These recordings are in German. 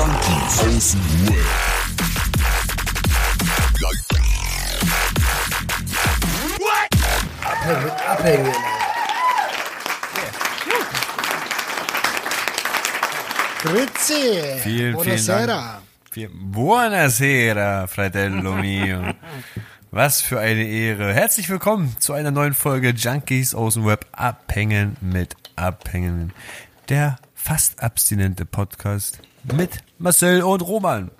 Junkies aus dem Web. Abhängen, abhängen. Grüezi. Vielen, vielen Buonasera. Dank. Viel- Buonasera, fratello mio. Was für eine Ehre. Herzlich willkommen zu einer neuen Folge Junkies aus dem Web Abhängen mit Abhängen. Der fast abstinente Podcast mit Marcel und Roman.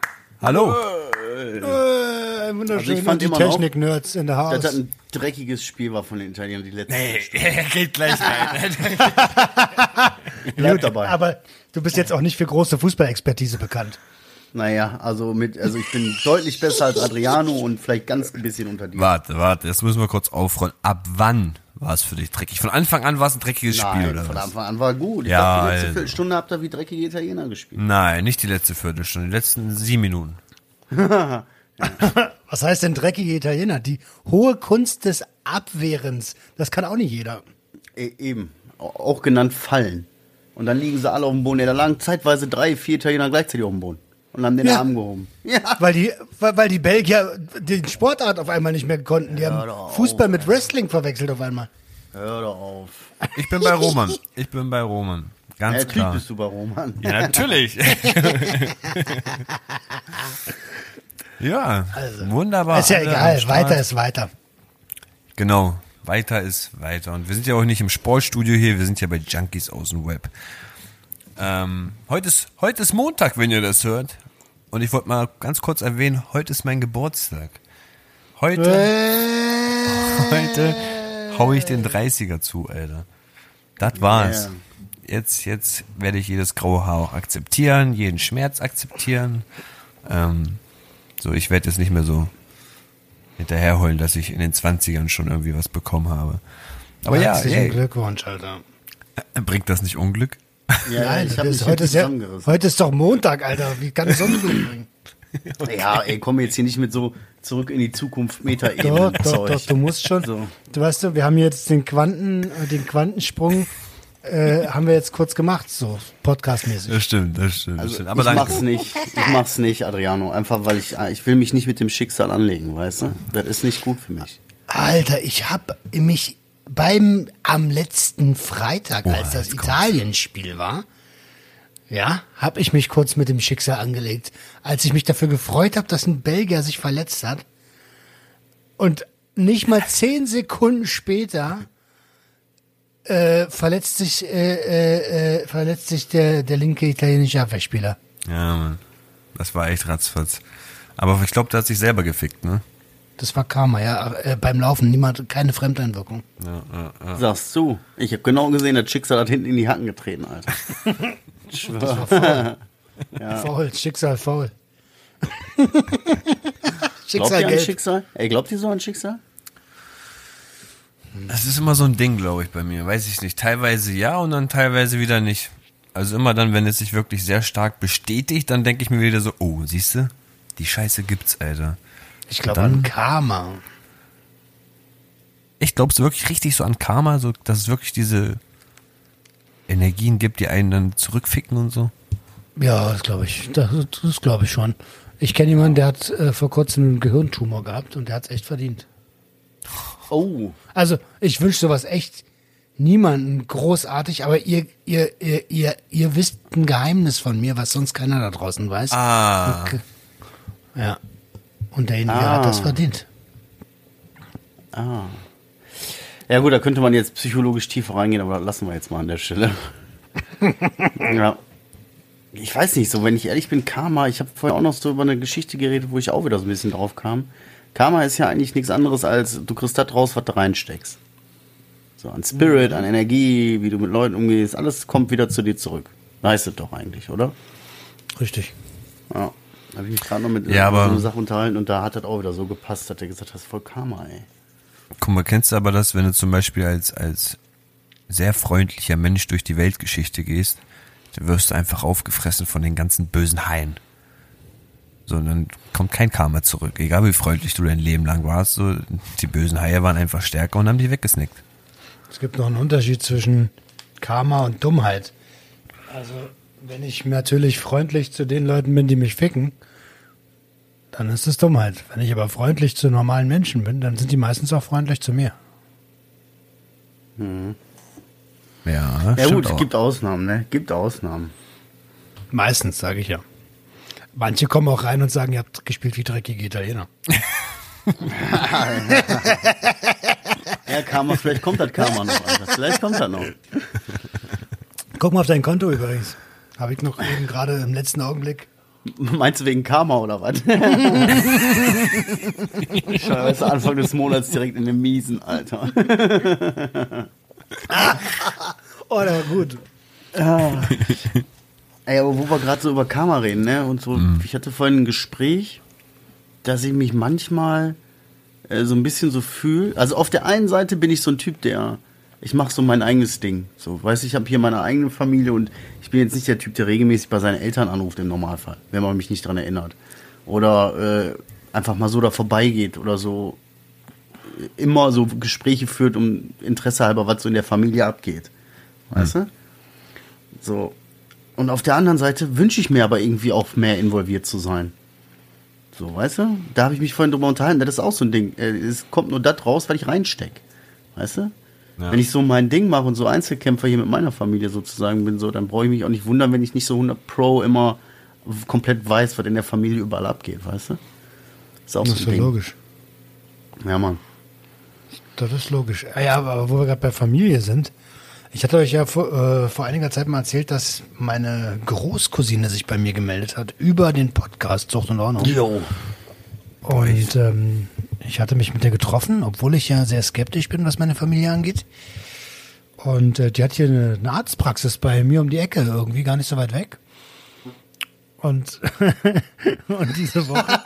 Hallo. Äh, wunderschön. Also ich fand Und die immer noch, Technik-Nerds in der Haus. das ein dreckiges Spiel war von den Italienern, die letzte. Er geht gleich rein. Ich bleib Gut, dabei. Aber du bist jetzt auch nicht für große Fußballexpertise bekannt. naja, also mit, also ich bin deutlich besser als Adriano und vielleicht ganz ein bisschen unter dir. Warte, warte, jetzt müssen wir kurz aufrollen. Ab wann war es für dich dreckig? Von Anfang an war es ein dreckiges Spiel, Nein, oder von was? Anfang an war gut. Ich Ja, dachte, die letzte. Viertelstunde habt ihr wie dreckige Italiener gespielt. Nein, nicht die letzte Viertelstunde, die letzten sieben Minuten. Was heißt denn dreckige Italiener? Die hohe Kunst des Abwehrens. Das kann auch nicht jeder. E eben. Au- Auch genannt Fallen. Und dann liegen sie alle auf dem Boden. Ja, da lagen zeitweise drei, vier Italiener gleichzeitig auf dem Boden. Und haben den Ja. Arm gehoben. Ja. Weil die, weil, weil die Belgier den Sportart auf einmal nicht mehr konnten. Die Hör haben doch Fußball auf, mit Wrestling verwechselt auf einmal. Hör doch auf. Ich bin bei Roman. Ich bin bei Roman. Ganz Ja, klar. bist du bei Roman. Ja, natürlich. ja, wunderbar. ist ja egal. Weiter ist weiter. Genau, weiter ist weiter. Und wir sind ja auch nicht im Sportstudio hier, wir sind ja bei Junkies aus dem Web. Ähm, heute, ist, heute ist Montag, wenn ihr das hört. Und ich wollte mal ganz kurz erwähnen, heute ist mein Geburtstag. Heute, heute hau ich den 30er zu, Alter. Das war's. Yeah. Jetzt, jetzt werde ich jedes graue Haar auch akzeptieren, jeden Schmerz akzeptieren. Ähm, so, ich werde jetzt nicht mehr so hinterherheulen, dass ich in den 20ern schon irgendwie was bekommen habe. Aber ja, Herzlichen ey, Glückwunsch, Alter. bringt das nicht Unglück? Ja, Nein, ich das hab ist, mich heute, ist ja, zusammengerissen. heute ist doch Montag, Alter. Wie kann es sonst gut bringen? Ja, ey, komm jetzt hier nicht mit so zurück in die Zukunft Doch, Meta-Ebene. doch, doch, du musst schon. So. Du weißt du, wir haben jetzt den Quanten, äh, den Quantensprung, äh, haben wir jetzt kurz gemacht, so podcastmäßig. Das stimmt, das stimmt. das Also stimmt. Aber ich dann, mach's nicht. Ich mach's nicht, Adriano. Einfach weil ich, ich will mich nicht mit dem Schicksal anlegen, weißt du? Das ist nicht gut für mich. Alter, ich hab mich beim am letzten Freitag, Oh, als das. Italienspiel war, ja, hab ich mich kurz mit dem Schicksal angelegt, als ich mich dafür gefreut habe, dass ein Belgier sich verletzt hat und nicht mal zehn Sekunden später äh, verletzt sich äh, äh, äh, verletzt sich der der linke italienische Abwehrspieler. ja, Mann. Das war echt ratzfatz. Aber ich glaube, der hat sich selber gefickt, ne? Das war Karma, ja, äh, beim Laufen niemand keine Fremdeinwirkung. Sagst du. Ich habe genau gesehen, das Schicksal hat hinten in die Hacken getreten, Alter. Ich schwör. Faul, Schicksal faul. Glaubt Schicksal ihr an. Schicksal? Ey, glaubt ihr so an Schicksal? Das ist immer so ein Ding, glaube ich, bei mir. Weiß ich nicht. Teilweise ja und dann teilweise wieder nicht. Also immer dann, wenn es sich wirklich sehr stark bestätigt, dann denke ich mir wieder so, oh, siehst du, die Scheiße gibt's, Alter. Ich glaube an Karma. Ich glaube es wirklich richtig so an Karma, so dass es wirklich diese Energien gibt, die einen dann zurückficken und so. Ja, das glaube ich. Das, das glaube ich schon. Ich kenne jemanden, der hat äh, vor kurzem einen Gehirntumor gehabt und der hat es echt verdient. Oh. Also, ich wünsche sowas echt niemanden großartig, aber ihr, ihr, ihr, ihr, ihr wisst ein Geheimnis von mir, was sonst keiner da draußen weiß. Ah, Okay. Ja. Und derjenige Ah. hat das verdient. Ah. Ja gut, da könnte man jetzt psychologisch tiefer reingehen, aber das lassen wir jetzt mal an der Stelle. ja. Ich weiß nicht, so wenn ich ehrlich bin, Karma, ich habe vorher auch noch so über eine Geschichte geredet, wo ich auch wieder so ein bisschen drauf kam. Karma ist ja eigentlich nichts anderes als, du kriegst das raus, was du reinsteckst. So an Spirit, an Energie, wie du mit Leuten umgehst, alles kommt wieder zu dir zurück. Weißt du doch eigentlich, oder? Richtig. Ja. Da habe ich mich gerade noch mit Ja, aber- so eine Sache unterhalten und da hat das auch wieder so gepasst, dass er gesagt hat, das ist voll Karma, ey. guck mal, kennst du aber das, wenn du zum Beispiel als, als sehr freundlicher Mensch durch die Weltgeschichte gehst, dann wirst du einfach aufgefressen von den ganzen bösen Haien. So, und dann kommt kein Karma zurück. Egal wie freundlich du dein Leben lang warst, so, die bösen Haie waren einfach stärker und haben die weggesnickt. Es gibt noch einen Unterschied zwischen Karma und Dummheit. Also, Wenn ich natürlich freundlich zu den Leuten bin, die mich ficken, dann ist es Dummheit. Wenn ich aber freundlich zu normalen Menschen bin, dann sind die meistens auch freundlich zu mir. Ja, Ja stimmt gut, auch. gibt Ausnahmen, ne? Gibt Ausnahmen. Meistens, sage ich ja. Manche kommen auch rein und sagen, ihr habt gespielt wie dreckige Italiener. Ja, Karma, vielleicht kommt das Karma noch, Alter. Vielleicht kommt das noch. Guck mal auf dein Konto übrigens. Habe ich noch eben gerade im letzten Augenblick. Meinst du wegen Karma oder was? Scheiße, Anfang des Monats direkt in den Miesen, Alter. Oh, der war gut. Ey, aber wo wir gerade so über Karma reden, ne? Und so, ich hatte vorhin ein Gespräch, dass ich mich manchmal äh, so ein bisschen so fühle. Also auf der einen Seite bin ich so ein Typ, der ich mache so mein eigenes Ding. So, weiß ich habe hier meine eigene Familie und ich bin jetzt nicht der Typ, der regelmäßig bei seinen Eltern anruft im Normalfall, wenn man mich nicht dran erinnert. Oder äh, einfach mal so da vorbeigeht oder so äh, immer so Gespräche führt, um Interesse halber, was so in der Familie abgeht. Weißt du? So. Und auf der anderen Seite wünsche ich mir aber irgendwie auch mehr involviert zu sein. So, weißt du? Da habe ich mich vorhin drüber unterhalten. Das ist auch so ein Ding. Äh, Es kommt nur das raus, weil ich reinsteck. Weißt du? Ja. Wenn ich so mein Ding mache und so Einzelkämpfer hier mit meiner Familie sozusagen bin, so, dann brauche ich mich auch nicht wundern, wenn ich nicht so 100 Pro immer komplett weiß, was in der Familie überall abgeht, weißt du? Ist auch Das so ist ein ja Ding. logisch. Ja, Mann. Das ist logisch. Ah Ja, aber wo wir gerade bei Familie sind, ich hatte euch ja vor, äh, vor einiger Zeit mal erzählt, dass meine Großcousine sich bei mir gemeldet hat über den Podcast Zucht und Ordnung. Jo. Und ähm, ich hatte mich mit der getroffen, obwohl ich ja sehr skeptisch bin, was meine Familie angeht. Und äh, die hat hier eine, eine Arztpraxis bei mir um die Ecke, irgendwie gar nicht so weit weg. Und, und diese Woche.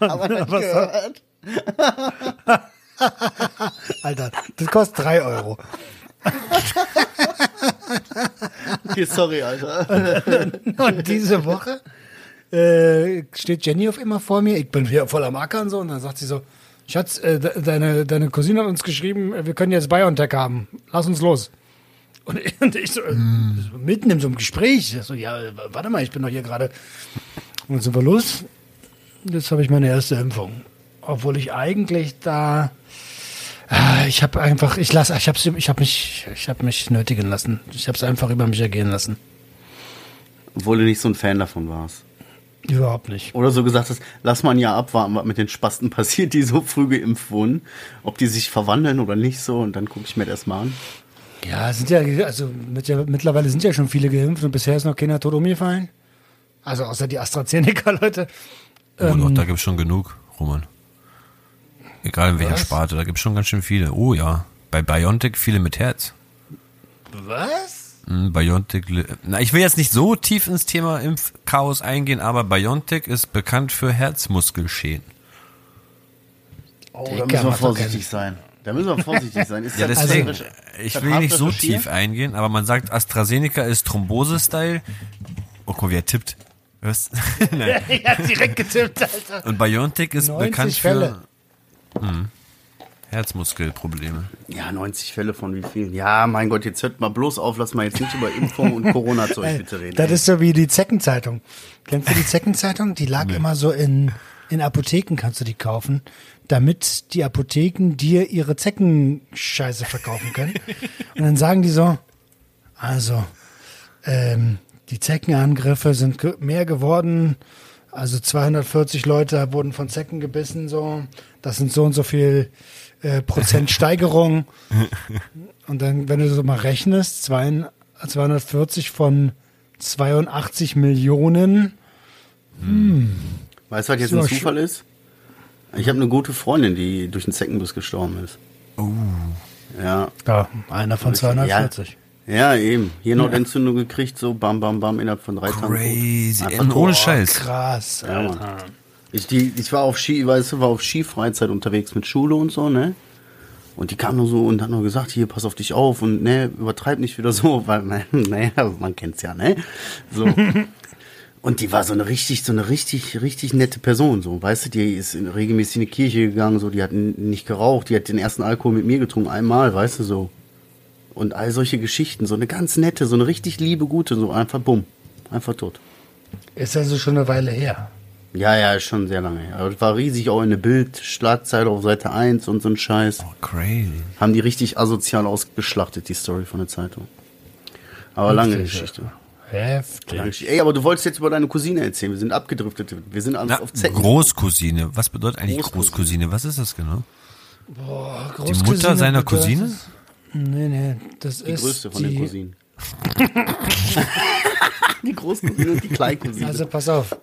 Aber das gehört. Alter, das kostet drei Euro. Okay, sorry, Alter. Und diese Woche äh, steht Jenny auf immer vor mir. Ich bin wieder voll am Ackern so und dann sagt sie so, Schatz, äh, de deine, deine Cousine hat uns geschrieben, äh, wir können jetzt BioNTech haben. Lass uns los. Und ich, und ich so, äh, so mitten in so einem Gespräch. So, ja, äh, warte mal, ich bin doch hier gerade. Und dann sind wir los. Jetzt habe ich meine erste Impfung. Obwohl ich eigentlich da. Ah, Ich habe einfach, ich lasse, ich habe ich hab mich, ich habe mich nötigen lassen. Ich habe es einfach über mich ergehen lassen. Obwohl du nicht so ein Fan davon warst. Überhaupt nicht. Oder so gesagt hast, lass mal ein Jahr abwarten, was mit den Spasten passiert, die so früh geimpft wurden. Ob die sich verwandeln oder nicht so. Und dann gucke ich mir das mal an. Ja, es sind ja, also mit, ja, mittlerweile sind ja schon viele geimpft und bisher ist noch keiner tot umgefallen. Also außer die AstraZeneca-Leute. Oh, doch, da gibt's schon genug, Roman. Egal in welcher Was? Sparte, da gibt's schon ganz schön viele. Oh ja, bei Biontech viele mit Herz. Was? Hm, Biontech, na, ich will jetzt nicht so tief ins Thema Impfchaos eingehen, aber Biontech ist bekannt für Herzmuskelschäden. Oh, da müssen wir vorsichtig sein. Da müssen wir vorsichtig sein. Ist Ja, das deswegen, recherch- ich will nicht so tief eingehen, aber man sagt, AstraZeneca ist Thrombose-Style. Oh, guck mal, wie er tippt. Hörst? Nein. Hab direkt getippt, Alter. Und Biontech ist 90 bekannt Fälle. für hm, Herzmuskelprobleme. Ja, 90 Fälle von wie vielen? Ja, mein Gott, jetzt hört mal bloß auf, lass mal jetzt nicht über Impfung und Corona-Zeug bitte reden. Das ist so wie die Zeckenzeitung. Kennst du die Zeckenzeitung? Die lag immer so in, in Apotheken, kannst du die kaufen, damit die Apotheken dir ihre Zeckenscheiße verkaufen können. Und dann sagen die so, also, ähm, die Zeckenangriffe sind mehr geworden. Also 240 Leute wurden von Zecken gebissen, so. Das sind so und so viel äh, Prozent Steigerung. Und dann, wenn du so mal rechnest, zwei- 240 von 82 Millionen. Weißt du, was jetzt ein Zufall ist? Ich habe eine gute Freundin, die durch einen Zeckenbiss gestorben ist. Oh. Ja. Ja, einer von 240. Ja, eben. Hier noch Entzündung gekriegt, so bam, bam, bam, innerhalb von drei Tagen. Crazy. Ohne Scheiß. Krass, Ja, Mann. Ich, die, ich war auf Ski, weißt du, war auf Skifreizeit unterwegs mit Schule und so, ne? Und die kam nur so und hat nur gesagt, hier, pass auf dich auf und ne, übertreib nicht wieder so, weil, ne, naja, man kennt's ja, ne? So. Und die war so eine richtig, so eine richtig, richtig nette Person, so, weißt du, die ist in, regelmäßig in die Kirche gegangen, so, die hat nicht geraucht, die hat den ersten Alkohol mit mir getrunken, einmal, weißt du, so. und all solche Geschichten. So eine ganz nette, so eine richtig liebe, gute, so einfach bumm. Einfach tot. Ist also schon eine Weile her. Ja, ja, ist schon sehr lange her. Aber das war riesig auch in der Bild, Schlagzeile auf Seite 1 und so ein Scheiß. Oh, crazy. Haben die richtig asozial ausgeschlachtet, die Story von der Zeitung. Aber lange Heftig, Geschichte. Heftig. Lange Geschichte. Ey, aber du wolltest jetzt über deine Cousine erzählen. Wir sind abgedriftet. Wir sind alles Na, auf Zecken. Großcousine. Was bedeutet eigentlich Großcousine. Großcousine? Was ist das genau? Boah, Die Mutter seiner Cousine? Nee, nee, das Die ist größte von die, den Cousinen. die Großcousine und die Kleincousine. Also pass auf,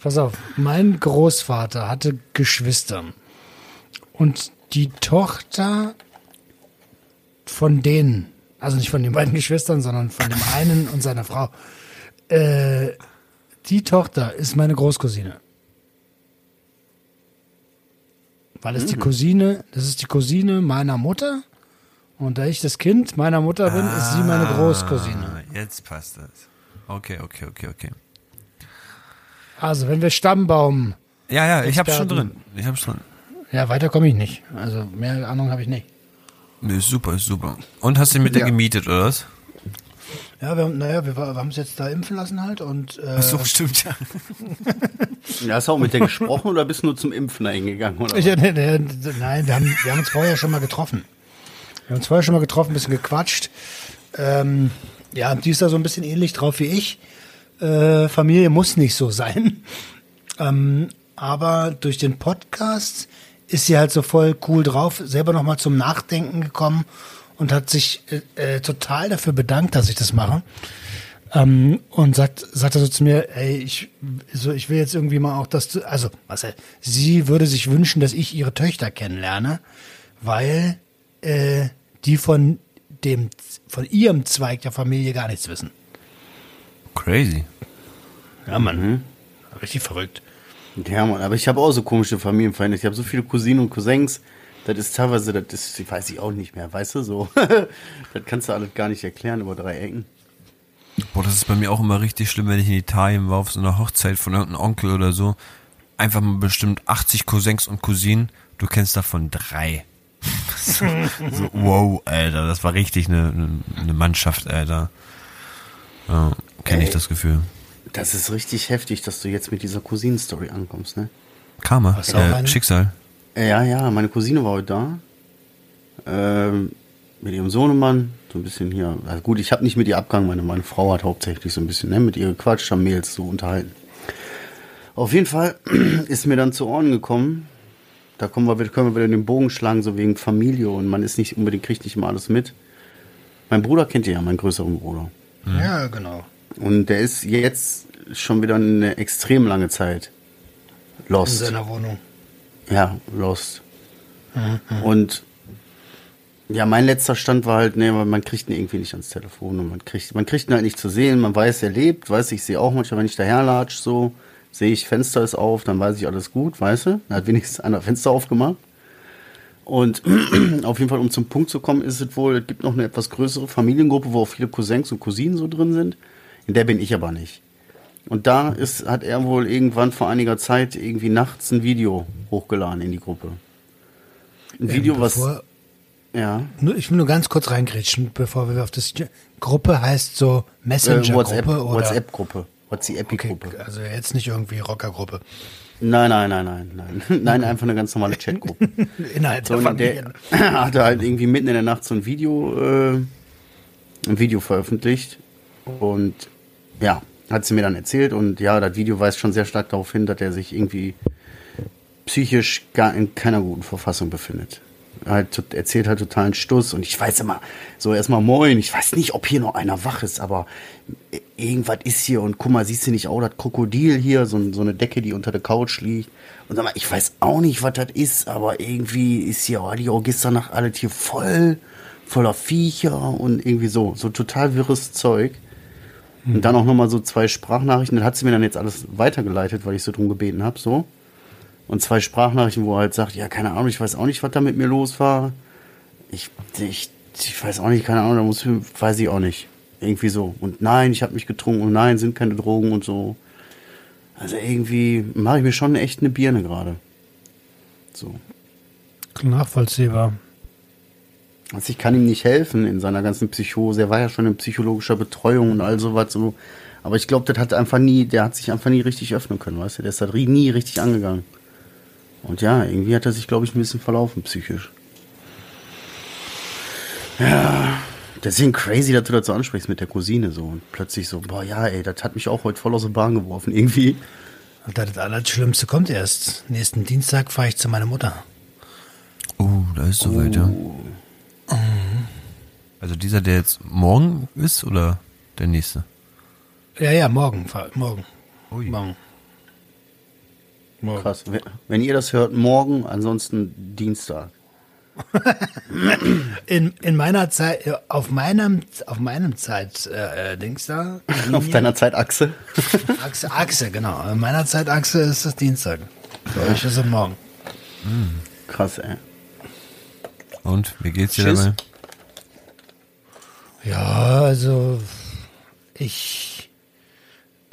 pass auf. Mein Großvater hatte Geschwister. Und die Tochter von denen, also nicht von den beiden Geschwistern, sondern von dem einen und seiner Frau, äh, die Tochter ist meine Großcousine. Weil es die Cousine, das ist die Cousine meiner Mutter. Und da ich das Kind meiner Mutter bin, ist sie meine Großcousine. Ah, jetzt passt das. Okay, okay, okay, okay. Also, wenn wir Stammbaum Ja, ja, ich hab's schon drin. Ich hab's drin. Ja, weiter komme ich nicht. Also mehr Ahnung habe ich nicht. Nee, ist super, ist super. Und hast du mit der Ja. gemietet, oder was? Ja, wir, haben- naja, wir, wir haben es jetzt da impfen lassen halt und äh, Ach so, stimmt ja. Ja, hast du auch mit der gesprochen oder bist du nur zum Impfen hingegangen? Oder? ja, nee, nee, nein, wir haben, wir haben uns vorher schon mal getroffen. Wir haben uns vorher schon mal getroffen, ein bisschen gequatscht. Ähm, ja, die ist da so ein bisschen ähnlich drauf wie ich. Äh, Familie muss nicht so sein. Ähm, aber durch den Podcast ist sie halt so voll cool drauf, selber nochmal zum Nachdenken gekommen und hat sich äh, äh, total dafür bedankt, dass ich das mache. Ähm, und sagt, sagte so zu mir, ey, ich, so, ich will jetzt irgendwie mal auch, dass du, also, was, er- sie würde sich wünschen, dass ich ihre Töchter kennenlerne, weil äh, die von dem, von ihrem Zweig der Familie gar nichts wissen. Crazy. Ja, Mann. Richtig verrückt. Ja, Mann, aber ich habe auch so komische Familienverhältnisse. Ich habe so viele Cousinen und Cousins. Das ist teilweise, das ist, ich weiß ich auch nicht mehr, weißt du, so. das kannst du alles gar nicht erklären über drei Ecken. Boah, das ist bei mir auch immer richtig schlimm, wenn ich in Italien war auf so einer Hochzeit von irgendeinem Onkel oder so. Einfach mal bestimmt 80 Cousins und Cousinen. Du kennst davon drei. so, so, wow, Alter, das war richtig eine, eine, eine Mannschaft, Alter. Ja, kenne ich das Gefühl. Das ist richtig heftig, dass du jetzt mit dieser Cousinen-Story ankommst, ne? Karma, äh? Schicksal. Ja, ja, meine Cousine war heute da. Ähm, mit ihrem Sohnemann. So ein bisschen hier. Also gut, ich habe nicht mit ihr abgegangen. Meine, meine Frau hat hauptsächlich so ein bisschen ne, mit ihr gequatscht, haben Mails so unterhalten. Auf jeden Fall ist mir dann zu Ohren gekommen. Da kommen wir, wieder- können wir wieder den Bogen schlagen, so wegen Familie. Und man ist nicht unbedingt, kriegt nicht immer alles mit. Mein Bruder kennt ihr ja, meinen größeren Bruder. Ja, genau. Und der ist jetzt schon wieder eine extrem lange Zeit In lost. seiner Wohnung. Ja, Lost. Und ja, mein letzter Stand war halt, nee, man kriegt ihn irgendwie nicht ans Telefon und man kriegt, man kriegt ihn halt nicht zu sehen. Man weiß, er lebt, weiß ich, sehe auch manchmal, wenn ich daherlatsch, so, sehe ich, Fenster ist auf, dann weiß ich alles gut, weißt du? Da hat wenigstens einer Fenster aufgemacht. Und auf jeden Fall, um zum Punkt zu kommen, ist es wohl, es gibt noch eine etwas größere Familiengruppe, wo auch viele Cousins und Cousinen so drin sind. Der bin ich aber nicht. Und da ist, hat er wohl irgendwann vor einiger Zeit irgendwie nachts ein Video hochgeladen in die Gruppe. Ein Video, was. Ähm, Bevor, Ja. nur, ich will nur ganz kurz reingrätschen, bevor wir auf das. Gruppe heißt so Äh, Messenger-Gruppe WhatsApp, oder. WhatsApp-Gruppe. WhatsApp-Gruppe. Okay, also jetzt nicht irgendwie Rockergruppe. Nein, nein, nein, nein, nein. Nein, einfach eine ganz normale Chatgruppe. Innerhalb So, der und der Familie. hatte halt irgendwie mitten in der Nacht so ein Video, äh, ein Video veröffentlicht. Und ja, hat sie mir dann erzählt. Und ja, das Video weist schon sehr stark darauf hin, dass er sich irgendwie psychisch gar in keiner guten Verfassung befindet. Er Halt, erzählt halt totalen Stuss und ich weiß immer, so erstmal moin, ich weiß nicht, ob hier noch einer wach ist, aber irgendwas ist hier und guck mal, siehst du nicht auch das Krokodil hier, so, so eine Decke, die unter der Couch liegt. Und sag mal, ich weiß auch nicht, was das ist, aber irgendwie ist hier, oh, die Registernacht alles hier voll, voller Viecher und irgendwie so, so total wirres Zeug. Und dann auch nochmal so zwei Sprachnachrichten, das hat sie mir dann jetzt alles weitergeleitet, weil ich so drum gebeten habe, so. Und zwei Sprachnachrichten, wo er halt sagt, ja, keine Ahnung, ich weiß auch nicht, was da mit mir los war. Ich, ich, ich weiß auch nicht, keine Ahnung, da muss, weiß ich auch nicht. Irgendwie so. Und nein, ich habe mich getrunken und nein, sind keine Drogen und so. Also irgendwie mache ich mir schon echt eine Birne gerade. So. Nachvollziehbar. Also ich kann ihm nicht helfen in seiner ganzen Psychose. Er war ja schon in psychologischer Betreuung und all sowas so. Aber ich glaube, das hat einfach nie, der hat sich einfach nie richtig öffnen können, weißt du? Der ist da nie richtig angegangen. Und ja, irgendwie hat er sich, glaube ich, ein bisschen verlaufen, psychisch. Ja, deswegen crazy, dass du dazu ansprichst mit der Cousine so. Und plötzlich so, boah, ja, ey, das hat mich auch heute voll aus der Bahn geworfen, irgendwie. Und das Allerschlimmste kommt erst. Nächsten Dienstag fahre ich zu meiner Mutter. Oh, da ist soweit, ja. Also dieser, der jetzt morgen ist oder der nächste? Ja, ja, morgen. Morgen. Ui. Morgen. Morgen. Krass. Wenn- ihr das hört, morgen, ansonsten Dienstag. In, in meiner Zeit, äh, auf meinem, auf meinem Zeit, äh, äh, Dings da. Auf deiner Zeitachse. Achse, Achse, genau. In meiner Zeitachse ist es Dienstag. Für euch ist es morgen. Krass, ey. Und, wie geht's dir Tschüss. dabei? Ja, also ich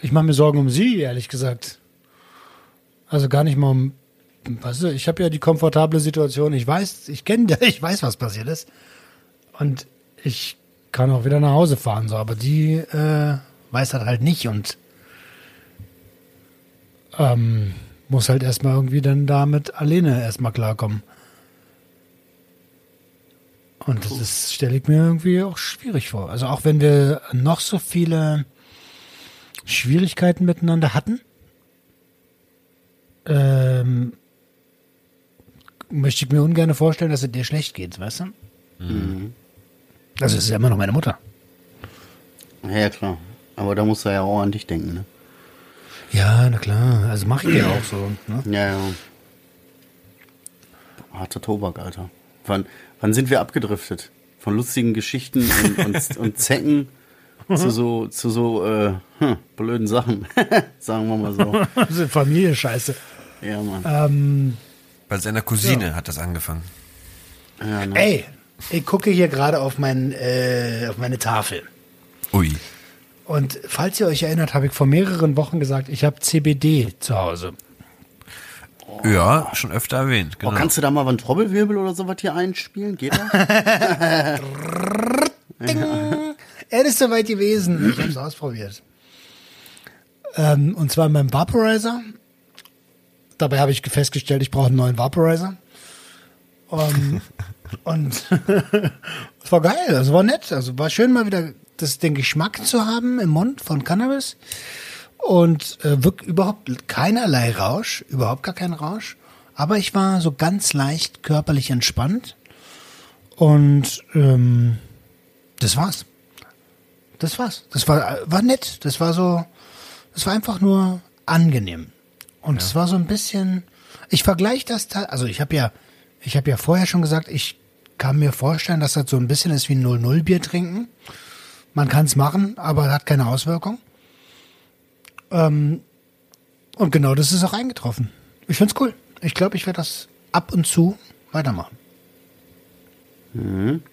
ich mache mir Sorgen um sie, ehrlich gesagt. Also gar nicht mal um weißt du, ich habe ja die komfortable Situation, ich weiß, ich kenne ich weiß, was passiert ist und ich kann auch wieder nach Hause fahren so, aber die äh, weiß das halt nicht und ähm, muss halt erstmal irgendwie dann damit alleine erstmal klarkommen. Und das ist, stelle ich mir irgendwie auch schwierig vor. Also auch wenn wir noch so viele Schwierigkeiten miteinander hatten, ähm, möchte ich mir ungern vorstellen, dass es dir schlecht geht, weißt du? Also es ist ja immer noch meine Mutter. Ja, ja, klar. Aber da musst du ja auch an dich denken, ne? Ja, na klar. Also mache ich ja auch so. Ne? Ja, ja. Harter Tobak, Alter. Wann, wann sind wir abgedriftet? Von lustigen Geschichten und, und, und Zecken zu so, zu so äh, hm, blöden Sachen. Sagen wir mal so. Also Familie-Scheiße. Ja, Mann. Ähm, Bei seiner Cousine hat das angefangen. Ja, ne? ey, ich gucke hier gerade auf, mein, äh, auf meine Tafel. Ui. Und falls ihr euch erinnert, habe ich vor mehreren Wochen gesagt, ich habe CBD zu Hause. Ja, schon öfter erwähnt. Oh, Genau. kannst du da mal einen Trommelwirbel oder sowas hier einspielen? Geht das? Er ist soweit gewesen. Ich habe es ausprobiert. Ähm, und zwar in meinem Vaporizer. Dabei habe ich festgestellt, ich brauche einen neuen Vaporizer. Um, und es war geil, also war nett. Also war schön mal wieder das, den Geschmack zu haben im Mund von Cannabis. Und äh, wirklich überhaupt keinerlei Rausch, überhaupt gar kein Rausch. Aber ich war so ganz leicht körperlich entspannt. Und ähm, das war's. Das war's. Das war, war nett. Das war so, das war einfach nur angenehm. Und es war so ein bisschen, ich vergleiche das, also ich habe ja, ich habe ja vorher schon gesagt, ich kann mir vorstellen, dass das so ein bisschen ist wie ein 0-0 Bier trinken. Man kann es machen, aber hat keine Auswirkung. Ähm, und genau das ist auch eingetroffen. Ich find's cool. Ich glaube, ich werde das ab und zu weitermachen.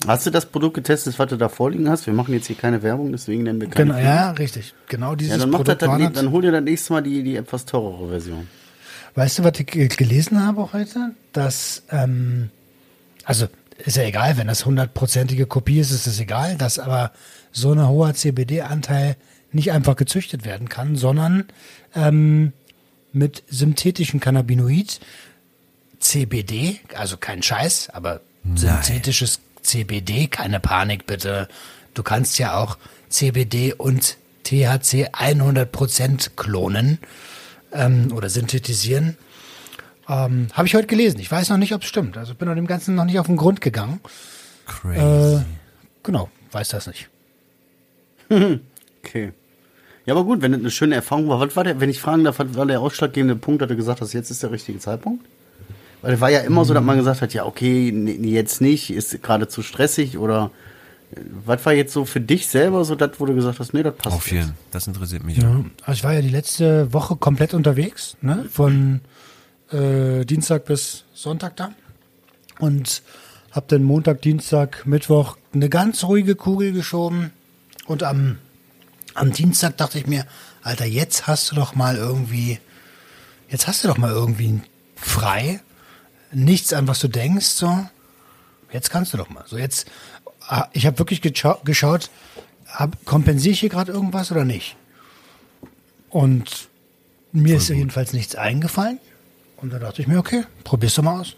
Hast du das Produkt getestet, was du da vorliegen hast? Wir machen jetzt hier keine Werbung, deswegen nennen wir keine. Genau, ja, richtig. Genau dieses ja, dann, das, Produkt war dann, das. dann hol dir das nächste Mal die, die etwas teurere Version. Weißt du, was ich ge- gelesen habe heute? Dass, ähm, also ist ja egal, wenn das hundertprozentige Kopie ist, ist es egal, dass aber so ein hoher CBD-Anteil nicht einfach gezüchtet werden kann, sondern ähm, mit synthetischem Cannabinoid, CBD, also kein Scheiß, aber synthetisches CBD, keine Panik bitte. Du kannst ja auch CBD und THC 100% klonen ähm, oder synthetisieren. Ähm, Habe ich heute gelesen. Ich weiß noch nicht, ob es stimmt. Also bin an dem Ganzen noch nicht auf den Grund gegangen. Crazy. Äh, genau, weiß das nicht. Okay. Ja, aber gut, wenn das eine schöne Erfahrung war. Was war der, wenn ich fragen darf, was war der ausschlaggebende Punkt, dass du gesagt hast, jetzt ist der richtige Zeitpunkt? Weil es war ja immer so, dass man gesagt hat, ja, okay, jetzt nicht, ist gerade zu stressig oder äh, was war jetzt so für dich selber so das, wo du gesagt hast, nee, das passt Auf jetzt? jeden. Das interessiert mich auch. Ja. Also ich war ja die letzte Woche komplett unterwegs, ne? von äh, Dienstag bis Sonntag da. Und habe dann Montag, Dienstag, Mittwoch eine ganz ruhige Kugel geschoben. Und am, am Dienstag dachte ich mir, Alter, jetzt hast du doch mal irgendwie, jetzt hast du doch mal irgendwie frei. Nichts an was du denkst, so. Jetzt kannst du doch mal. So jetzt, ah, ich habe wirklich geschau geschaut, hab, kompensiere ich hier gerade irgendwas oder nicht? Und mir ist jedenfalls nichts eingefallen. Und da dachte ich mir, okay, probier's doch mal aus.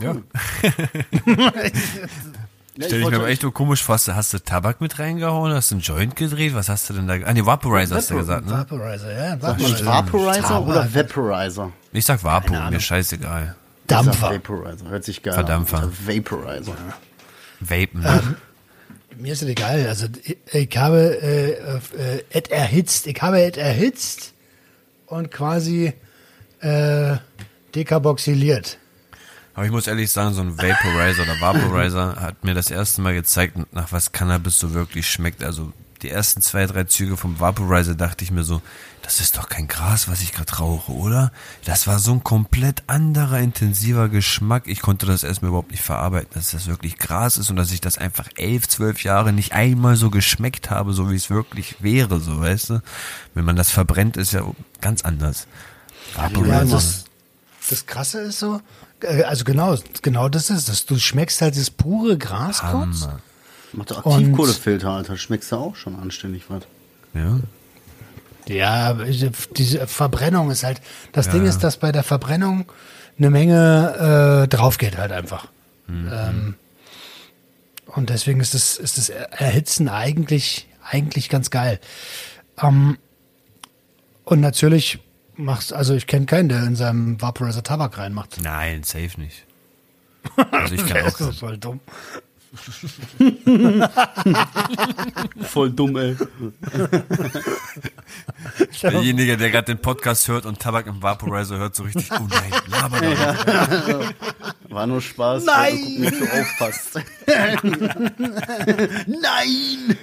Ja. Ja, Stell ich mir wollte- aber echt so komisch vor. Hast du, hast du Tabak mit reingehauen? Hast du einen Joint gedreht? Was hast du denn da? Ah, nee, Vaporizer hast du gesagt, ne? Vaporizer, ja. Vaporizer. Vaporizer oder Vaporizer? Ich sag Vapo, Ahnung. mir scheißegal. Ich Dampfer. Vaporizer, hört sich geil Verdampfer. an. Vaporizer. Vapen. Mir ist es egal. Also ich, ich habe äh, äh, et erhitzt. Ich habe et erhitzt und quasi äh, dekarboxyliert. Aber ich muss ehrlich sagen, so ein Vaporizer oder Vaporizer hat mir das erste Mal gezeigt, nach was Cannabis so wirklich schmeckt. Also die ersten zwei, drei Züge vom Vaporizer dachte ich mir so, das ist doch kein Gras, was ich gerade rauche, oder? Das war so ein komplett anderer, intensiver Geschmack. Ich konnte das erstmal überhaupt nicht verarbeiten, dass das wirklich Gras ist und dass ich das einfach elf, zwölf Jahre nicht einmal so geschmeckt habe, so wie es wirklich wäre, so weißt du? Wenn man das verbrennt, ist ja ganz anders. Ja, Vaporizer. das, das Krasse ist so, also genau, genau das ist es. Du schmeckst halt das pure Gras kurz. Mach doch Und- Aktivkohlefilter, Alter. Schmeckst du auch schon anständig was. Ja. Ja, aber diese, Verbrennung ist halt, das Ding ist, dass bei der Verbrennung eine Menge äh, drauf geht halt einfach. Ähm, und deswegen ist das, ist das Erhitzen eigentlich, eigentlich ganz geil. Ähm, und natürlich machst, also ich kenne keinen, der in seinem Vaporizer Tabak reinmacht. Nein, safe nicht. Also ich kann Das auch. ist voll dumm. Voll dumm, ey. Derjenige, der gerade den Podcast hört und Tabak im Vaporizer hört, so richtig, oh nein, laber doch nicht. War nur Spaß. Nein! Ich wollte gucken, ob du aufpasst. Nein!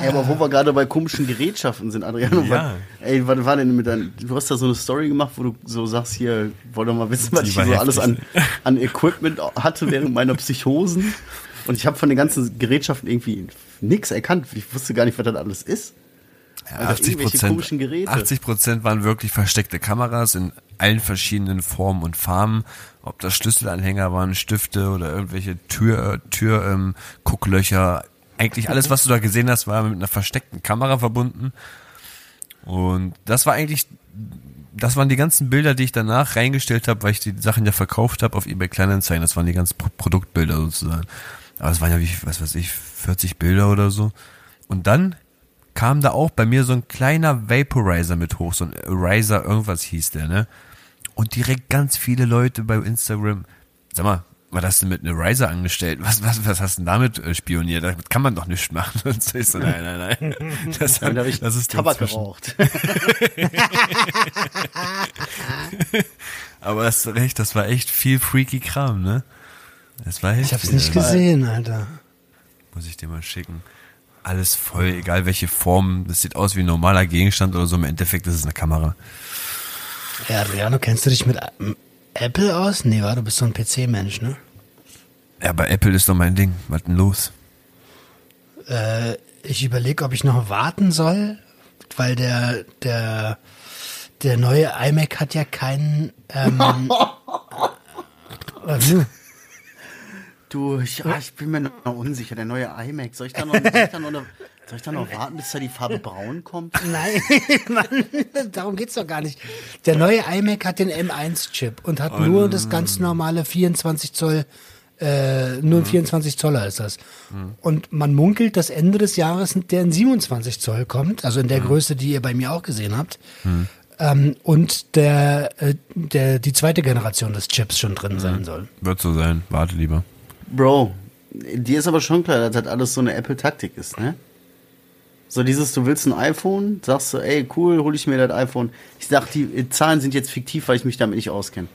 Ey, aber wo wir gerade bei komischen Gerätschaften sind, Adriano, Ja. ey, was war denn mit deinem, du hast da so eine Story gemacht, wo du so sagst, hier, wollte mal wissen, was Die ich so alles an, an Equipment hatte während meiner Psychosen. Und ich habe von den ganzen Gerätschaften irgendwie nix erkannt. Ich wusste gar nicht, was das alles ist. Ja, Einfach 80 irgendwelche komischen Geräte. 80 Prozent waren wirklich versteckte Kameras in allen verschiedenen Formen und Farben. Ob das Schlüsselanhänger waren, Stifte oder irgendwelche Tür, Tür, ähm, Gucklöcher. Eigentlich alles, was du da gesehen hast, war mit einer versteckten Kamera verbunden. Und das war eigentlich, das waren die ganzen Bilder, die ich danach reingestellt habe, weil ich die Sachen ja verkauft habe auf eBay Kleinanzeigen. Das waren die ganzen Pro Produktbilder sozusagen. Aber es waren ja wie, was weiß ich, 40 Bilder oder so. Und dann kam da auch bei mir so ein kleiner Vaporizer mit hoch, so ein Eraser, irgendwas hieß der, ne? Und direkt ganz viele Leute bei Instagram, sag mal, was hast du mit einem Eraser angestellt? Was, was, was hast du denn damit äh, spioniert? Damit kann man doch nichts machen. Und so ich so, nein, nein, nein. Das, Dann habe ich das ist Tabak inzwischen- geraucht. Aber hast du recht, das war echt viel freaky Kram, ne? Das war echt Ich hab's nicht Alter. gesehen, Alter. Muss ich dir mal schicken. Alles voll, egal welche Form. Das sieht aus wie ein normaler Gegenstand oder so. Im Endeffekt ist es eine Kamera. Ja, Adriano, kennst du dich mit Apple aus? Nee, war du bist so ein PC-Mensch, ne? Ja, aber Apple ist doch mein Ding. Was denn los? Äh, ich überlege, ob ich noch warten soll, weil der, der, der neue iMac hat ja keinen. Ähm, Du, ich, ah, ich bin mir noch unsicher. Der neue iMac. Soll ich da noch, soll ich da noch, eine- soll ich da noch warten, bis da die Farbe braun kommt? nein, Mann, darum geht's doch gar nicht. Der neue iMac hat den M1-Chip und hat nur das ganz normale 24 Zoll. Äh, nur ein 24 Zoller ist das. Und man munkelt, dass Ende des Jahres der in 27 Zoll kommt, also in der Größe, die ihr bei mir auch gesehen habt. Ähm, und der, äh, der, die zweite Generation des Chips schon drin sein soll. Wird so sein. Warte lieber. Bro, dir ist aber schon klar, dass das alles so eine Apple-Taktik ist, ne? So dieses, du willst ein iPhone, sagst du, ey, cool, hol ich mir das iPhone. Ich sag, die Zahlen sind jetzt fiktiv, weil ich mich damit nicht auskenne.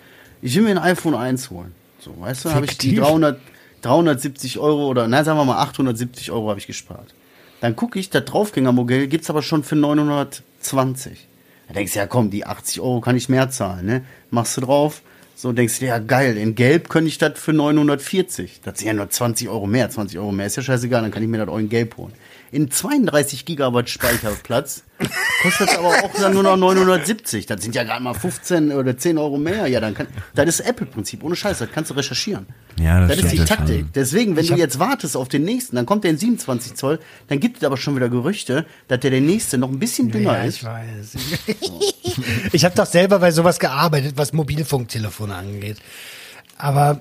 Ich will mir ein iPhone 1 holen. So, weißt du, habe ich die Fiktiv? 300, 370 Euro oder, nein, sagen wir mal 870 Euro habe ich gespart. Dann gucke ich, das Draufgängermodell gibt's aber schon für 920. Da denkst du, ja komm, die 80 Euro kann ich mehr zahlen, ne? Machst du drauf, So denkst du, ja geil, in Gelb könnte ich das für 940. Das sind ja nur 20 Euro mehr, 20 Euro mehr, ist ja scheißegal, dann kann ich mir das auch in Gelb holen. In 32 Gigabyte Speicherplatz kostet es aber auch dann nur noch 970. Das sind ja gerade mal 15 oder 10 Euro mehr. Ja, dann kann, das ist Apple-Prinzip, ohne Scheiß, das kannst du recherchieren. Ja, das das ist die Taktik. schon. Deswegen, wenn du jetzt wartest auf den nächsten, dann kommt der in 27 Zoll, dann gibt es aber schon wieder Gerüchte, dass der der nächste noch ein bisschen dünner Ja, ist. ich weiß. ich habe doch selber bei sowas gearbeitet, was Mobilfunktelefone angeht. Aber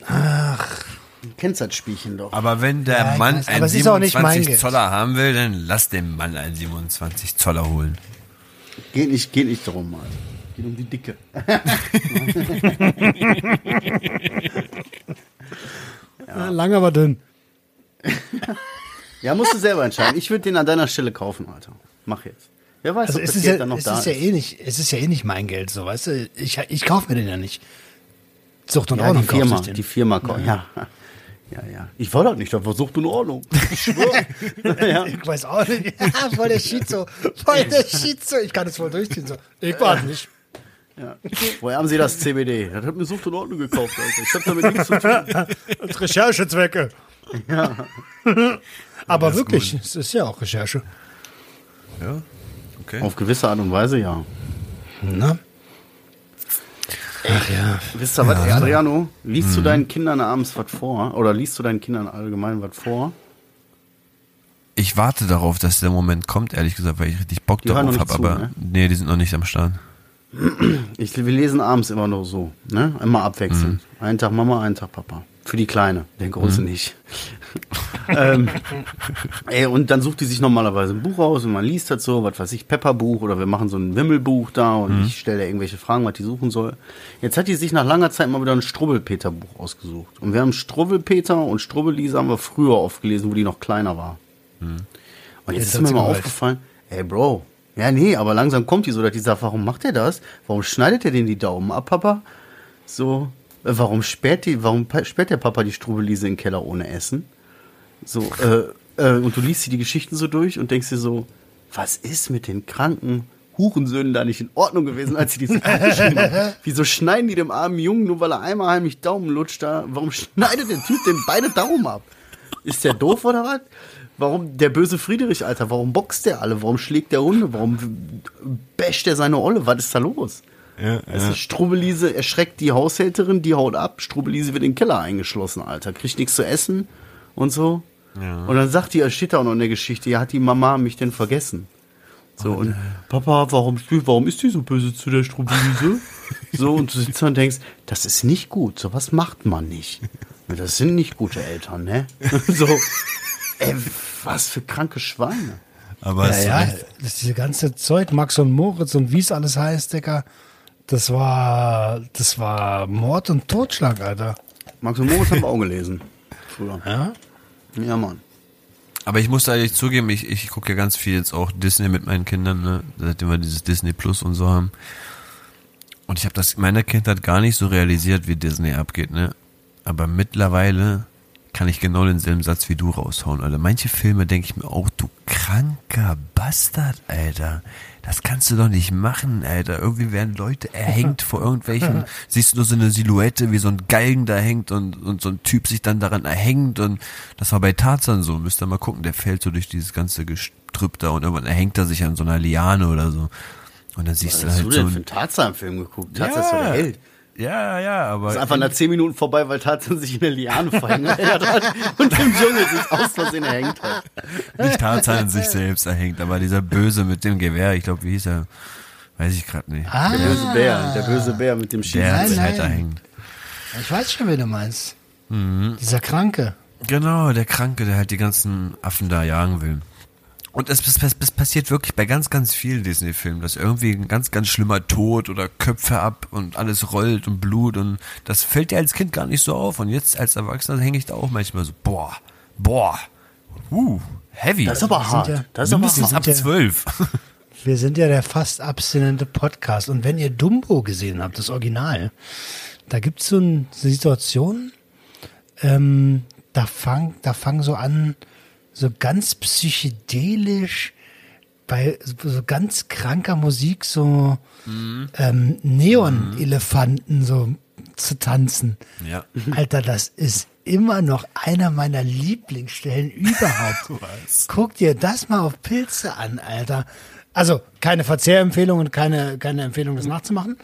Du kennst das Spielchen doch. Aber wenn der Ja, Mann weiß, einen es ist auch nicht mein 27 Geld. Zoller haben will, dann lass den Mann einen 27 Zoller holen. Geht nicht, geht nicht darum, Alter. Geht um die Dicke. ja. lang aber dünn. Ja, musst du selber entscheiden. Ich würde den an deiner Stelle kaufen, Alter. Mach jetzt. Wer weiß, Also ob es das ist, Geld ja, dann noch es da ist ja eh nicht, es ist ja eh nicht mein Geld, so weißt du. Ich, ich kaufe mir den ja nicht. Zucht und Ja, die Ordnung kauft Firma, den. die Firma, ja. ja. Ja, ja. Ich war das nicht, das war Sucht und Ordnung. Ich schwöre. ja. Ich weiß auch nicht. Ja, voll der Schizo. Voll der Schizo. Ich kann es voll durchziehen. So. Ich war nicht. Ja. Woher haben Sie das CBD? Das hat mir Sucht und Ordnung gekauft, Alter. Ich hab damit nichts zu tun. Als Recherchezwecke. Ja. Aber wirklich, es ist ja auch Recherche. Ja, okay. Auf gewisse Art und Weise, ja. Na? Ach ja. Wisst ihr was, Adriano? Liest du deinen Kindern abends was vor? Oder liest du deinen Kindern allgemein was vor? Ich warte darauf, dass der Moment kommt, ehrlich gesagt, weil ich richtig Bock Die darauf noch habe, aber ne? nee, die sind noch nicht am Start. Ich, wir lesen abends immer nur so, ne? Immer abwechselnd. Einen Tag Mama, einen Tag Papa. Für die Kleine, den Große nicht. ähm, ey, und dann sucht die sich normalerweise ein Buch aus und man liest das so, was weiß ich, Pepperbuch oder wir machen so ein Wimmelbuch da und ich stelle irgendwelche Fragen, was die suchen soll. Jetzt hat die sich nach langer Zeit mal wieder ein Strubbelpeter-Buch ausgesucht. Und wir haben Strubbelpeter und Strubbellisa haben wir früher oft gelesen, wo die noch kleiner war. Und jetzt, Jetzt ist mir mal gewollt. aufgefallen, ey Bro, ja nee, aber langsam kommt die so, dass die sagt, warum macht er das? Warum schneidet er den die Daumen ab, Papa? So, warum sperrt die, warum sperrt der Papa die Strubelise in den Keller ohne Essen? So, äh, äh, und du liest dir die Geschichten so durch und denkst dir so, was ist mit den kranken Hurensöhnen da nicht in Ordnung gewesen, als sie diese geschrieben haben? Wieso schneiden die dem armen Jungen, nur weil er einmal heimlich Daumen lutscht da, warum schneidet der Typ denn beide Daumen ab? Ist der doof oder was? Warum der böse Friedrich, Alter? Warum boxt der alle? Warum schlägt der Hunde? Warum basht der seine Olle? Was ist da los? Ja, Also Strubelise erschreckt die Haushälterin, die haut ab. Strubelise wird in den Keller eingeschlossen, Alter. Kriegt nichts zu essen und so. Und dann sagt die, steht da auch noch in der Geschichte, ja, hat die Mama mich denn vergessen? So, und Papa, warum, warum ist die so böse zu der Strubelise? so, und du sitzt da und denkst, das ist nicht gut, sowas macht man nicht. Das sind nicht gute Eltern, ne? so, ey, was für kranke Schweine. Aber Ja, es ja, das diese ganze Zeug, Max und Moritz und wie es alles heißt, Digga, das war, das war Mord und Totschlag, Alter. Max und Moritz haben wir auch gelesen. Früher. Ja? Ja, Mann. Aber ich muss da ehrlich zugeben, ich, ich gucke ja ganz viel jetzt auch Disney mit meinen Kindern, ne? seitdem wir dieses Disney Plus und so haben. Und ich habe das in meiner Kindheit gar nicht so realisiert, wie Disney abgeht, ne? Aber mittlerweile kann ich genau denselben Satz wie du raushauen, Alter. Manche Filme denke ich mir auch, du kranker Bastard, Alter. Das kannst du doch nicht machen, Alter. Irgendwie werden Leute erhängt vor irgendwelchen, siehst du nur so eine Silhouette, wie so ein Galgen da hängt und, und so ein Typ sich dann daran erhängt und das war bei Tarzan so. Müsst ihr mal gucken, der fällt so durch dieses ganze Gestrüpp da und irgendwann erhängt er sich an so einer Liane oder so. Und dann siehst Was du hast halt du so denn ein- für einen Tarzan-Film geguckt? Tarzan ist doch der Held. Ja, ja, aber. ist einfach nach 10 Minuten vorbei, weil Tarzan sich in der Liane verhängt hat und im Dschungel sich aus Versehen erhängt hat. nicht Tarzan an sich selbst erhängt, aber dieser Böse mit dem Gewehr, ich glaube, wie hieß er? Weiß ich gerade nicht. Ah, Der böse Bär, der böse Bär mit dem der Schießen. hat sich halt erhängt. ich weiß schon, wen du meinst. Mhm. Dieser Kranke. Genau, der Kranke, der halt die ganzen Affen da jagen will. Und es, es, es passiert wirklich bei ganz, ganz vielen Disney-Filmen, dass irgendwie ein ganz, ganz schlimmer Tod oder Köpfe ab und alles rollt und Blut und das fällt dir als Kind gar nicht so auf. Und jetzt als Erwachsener hänge ich da auch manchmal so, boah, boah, uh, heavy. Das ist aber hart. ja- Das ist aber mindestens sind ab ja- zwölf. Wir sind ja der fast abstinente Podcast. Und wenn ihr Dumbo gesehen habt, das Original, da gibt's so eine Situation, ähm, da fang, da fangen so an, so ganz psychedelisch, bei so ganz kranker Musik, so ähm, Neon-Elefanten, so zu tanzen. Ja. Alter, das ist immer noch einer meiner Lieblingsstellen überhaupt. Guck dir das mal auf Pilze an, Alter. Also keine Verzehrempfehlung und keine, keine Empfehlung, das nachzumachen.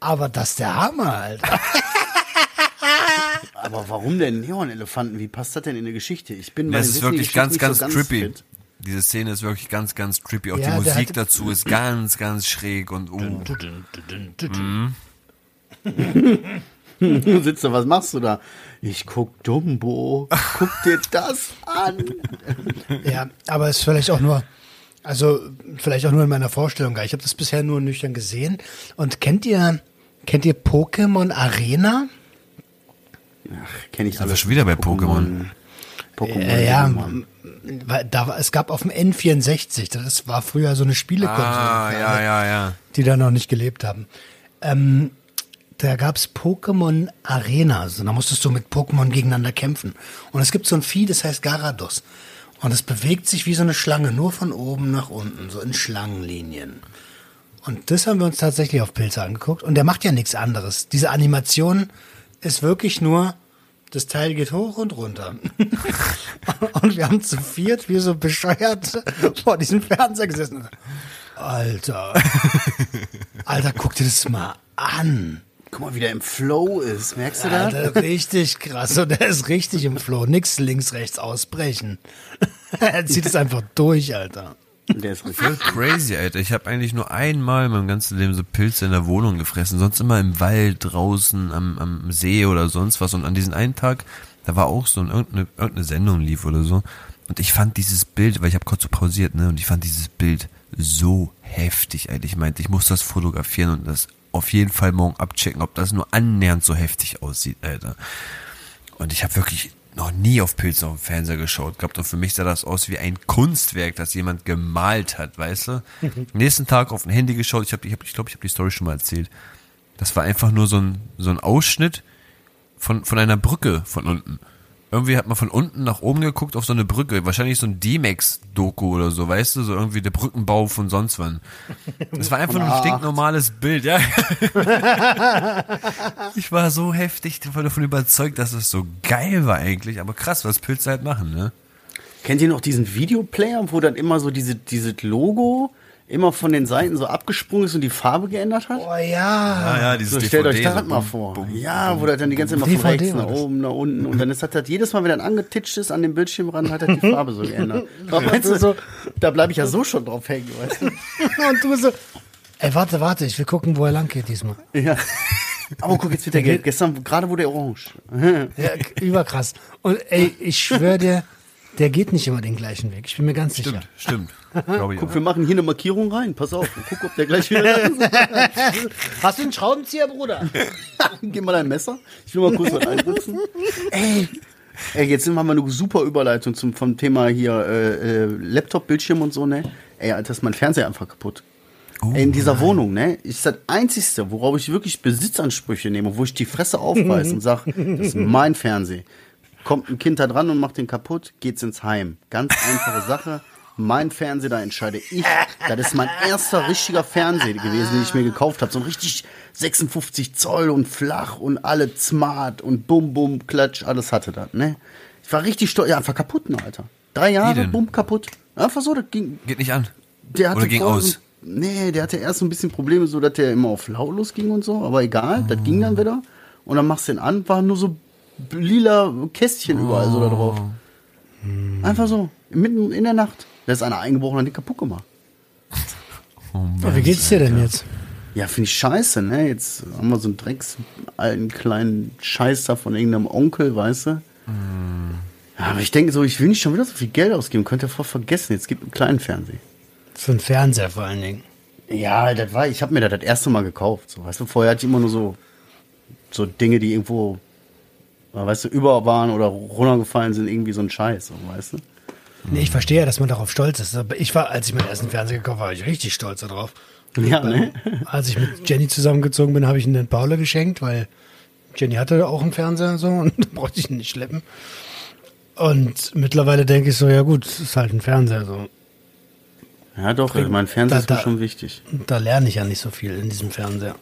Aber das ist der Hammer, Alter. Aber warum denn Neon-Elefanten? Wie passt das denn in die Geschichte? Ich bin Das ist wirklich ganz, ganz so trippy. fit. Diese Szene ist wirklich ganz, ganz trippy. Auch Ja, die Musik dazu ist ganz, ganz schräg und uh. Du sitzt da, was machst du da? Ich guck Dumbo. Guck dir das an. Ja, aber es ist vielleicht auch nur, also vielleicht auch nur in meiner Vorstellung. Ich habe das bisher nur nüchtern gesehen. Und kennt ihr, kennt ihr Pokémon Arena? Ach, kenn ich Sind wir alles. schon wieder bei Pokémon? Pokémon. Äh, ja, Pokémon. da, war- es gab auf dem N64, das war früher so eine Spielekonsole, Ah, ja, alle, ja, ja. die da noch nicht gelebt haben. Ähm, da gab's Pokémon Arena, also da musstest du mit Pokémon gegeneinander kämpfen. Und es gibt so ein Vieh, das heißt Garados. Und es bewegt sich wie so eine Schlange, nur von oben nach unten, so in Schlangenlinien. Und das haben wir uns tatsächlich auf Pilze angeguckt. Und der macht ja nichts anderes. Diese Animation ist wirklich nur, das Teil geht hoch und runter. und wir haben zu viert, wie so bescheuert, vor diesem Fernseher gesessen. Alter. Alter, guck dir das mal an. Guck mal, wie der im Flow ist. Merkst du das? Alter, richtig krass. Und der ist richtig im Flow. Nix links, rechts ausbrechen. er zieht es einfach durch, Alter. Der ist richtig. Crazy, Alter. Ich habe eigentlich nur einmal in meinem ganzen Leben so Pilze in der Wohnung gefressen. Sonst immer im Wald, draußen, am, am See oder sonst was. Und an diesem einen Tag, da war auch so ein, irgendeine, irgendeine Sendung lief oder so. Und ich fand dieses Bild, weil ich habe kurz so pausiert, ne? Und ich fand dieses Bild so heftig, Alter. Ich meinte, ich muss das fotografieren und das auf jeden Fall morgen abchecken, ob das nur annähernd so heftig aussieht, Alter. Und ich habe wirklich noch nie auf Pilze auf dem Fernseher geschaut gehabt. Und für mich sah das aus wie ein Kunstwerk, das jemand gemalt hat, weißt du? Nächsten Tag auf ein Handy geschaut. Ich habe, ich, hab, ich glaube, ich habe die Story schon mal erzählt. Das war einfach nur so ein, so ein Ausschnitt von, von einer Brücke von unten. Irgendwie hat man von unten nach oben geguckt auf so eine Brücke. Wahrscheinlich so ein D-Max-Doku oder so, weißt du? So irgendwie der Brückenbau von sonst wann. Das war einfach nur ein stinknormales Bild, ja. Ich war so heftig davon überzeugt, dass es so geil war eigentlich. Aber krass, was Pilze halt machen, ne? Kennt ihr noch diesen Videoplayer, wo dann immer so diese, dieses Logo immer von den Seiten so abgesprungen ist und die Farbe geändert hat? Oh ja. Ja, ja, dieses So, stellt euch DVD, das so mal vor. bum, ja, wo das dann die ganze Zeit mal von rechts nach oben, nach unten. Und dann ist das, jedes Mal, wenn das angetitscht ist an dem Bildschirmrand, hat er die Farbe so geändert. Aber meinst du, so, da bleibe ich ja so schon drauf hängen, weißt du? Und du so, ey, warte, warte, ich will gucken, wo er lang geht diesmal. Ja. Aber guck, jetzt wird der gelb. Gestern, gerade wurde er orange. Ja, überkrass. Und ey, ich schwöre dir, der geht nicht immer den gleichen Weg. Ich bin mir ganz sicher. Stimmt, stimmt. Guck, wir machen hier eine Markierung rein. Pass auf. Guck, ob der gleich wieder ist. Hast du einen Schraubenzieher, Bruder? Gib mal dein Messer. Ich will mal kurz was einsetzen. Ey. Ey, jetzt haben wir eine super Überleitung zum, vom Thema hier äh, äh, Laptop, Bildschirm und so, ne? Ey, Alter, ist mein Fernseher einfach kaputt. Ey, in dieser Wohnung, ne? Ist das Einzigste, worauf ich wirklich Besitzansprüche nehme, wo ich die Fresse aufreiß und sag, das ist mein Fernseher. Kommt ein Kind da dran und macht den kaputt, geht's ins Heim. Ganz einfache Sache. Mein Fernseher, da entscheide ich. Das ist mein erster richtiger Fernseher gewesen, den ich mir gekauft habe. So ein richtig 56 Zoll und flach und alle smart und bum, bum, klatsch, alles hatte das, ne? Ich war richtig stolz. Ja, einfach kaputt, ne, Alter. Drei Jahre, bumm, kaputt. Einfach so, das ging, Geht nicht an. der hatte Oder ging aus. So, nee, der hatte erst so ein bisschen Probleme, so dass der immer auf lautlos ging und so, aber egal, das ging dann wieder. Und dann machst du den an, war nur so lila Kästchen überall so da drauf. Einfach so, mitten in der Nacht. Da ist einer eingebrochen und hat den kaputt gemacht. Oh Mann, wie geht's dir denn jetzt? Ja, finde ich scheiße, ne? Jetzt haben wir so einen drecks alten kleinen Scheiß da von irgendeinem Onkel, weißt du? Ja, aber ich denke so, ich will nicht schon wieder so viel Geld ausgeben. Könnt ihr voll vergessen. Jetzt gibt einen kleinen Fernseher. Für einen Fernseher vor allen Dingen. Ja, das war, ich habe mir das das erste Mal gekauft. So, weißt du, vorher hatte ich immer nur so, so Dinge, die irgendwo, weißt du, über waren oder runtergefallen sind, irgendwie so ein Scheiß, weißt du? Nee, ich verstehe ja, dass man darauf stolz ist. Aber ich war, als ich meinen ersten Fernseher gekauft habe, war ich richtig stolz darauf. Ja, ne? Als ich mit Jenny zusammengezogen bin, habe ich ihn den Paula geschenkt, weil Jenny hatte auch einen Fernseher so und da brauchte ich ihn nicht schleppen. Und mittlerweile denke ich so, ja gut, es ist halt ein Fernseher so. Ja, doch, mein Fernseher Da- ist mir da- schon wichtig. Und da lerne ich ja nicht so viel in diesem Fernseher.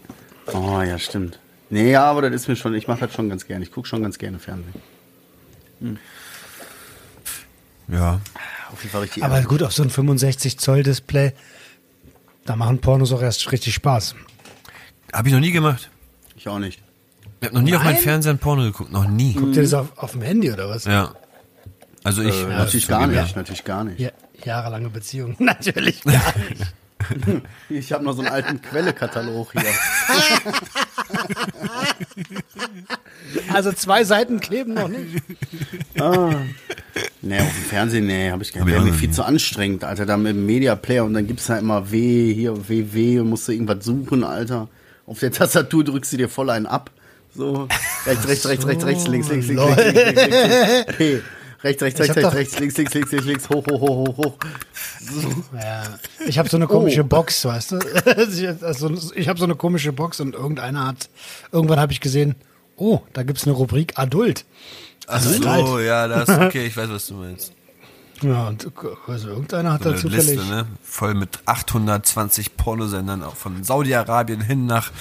Oh, ja, stimmt. Nee, ja, aber das ist mir schon, ich mache das schon ganz gerne. Ich gucke schon ganz gerne Fernsehen. Ja. Auf jeden Fall richtig. Aber gut, auf so ein 65 Zoll Display, da machen Pornos auch erst richtig Spaß. Habe ich noch nie gemacht. ich auch nicht. Ich habe noch nie auf meinen Nein? Fernseher ein Porno geguckt. Noch nie. Guckt ihr das auf, auf dem Handy oder was? Ja. Also ich. Äh, ja, natürlich ich gar nicht, natürlich gar nicht. Ja, jahrelange Beziehung. Natürlich gar nicht. Ich habe noch so einen alten Quellekatalog hier. Also zwei Seiten kleben noch nicht. Nee, auf dem Fernsehen, nee, habe ich gar Hab nicht. ich Wäre mir viel zu anstrengend, Alter. Da mit dem Media Player und dann gibt's da immer W, hier WW und musst du irgendwas suchen, Alter. Auf der Tastatur drückst du dir voll einen ab. So, rechts, rechts, rechts, rechts, rechts, links, links, links, links, links, links, links, links. P. Rechts, rechts, Ich rechts, hab rechts, doch- rechts, links, links, links, links, links, hoch, hoch, hoch, hoch, hoch. Ja. Ich habe so eine komische Oh. Box, weißt du? Ich- Also, ich habe so eine komische Box und irgendeiner hat, irgendwann habe ich gesehen, oh, da gibt's eine Rubrik Adult. Ach so, ja, das okay, ich weiß, was du meinst. Ja, und also irgendeiner hat So da zufällig. Liste, ne? Voll mit 820 Pornosendern, auch von Saudi-Arabien hin nach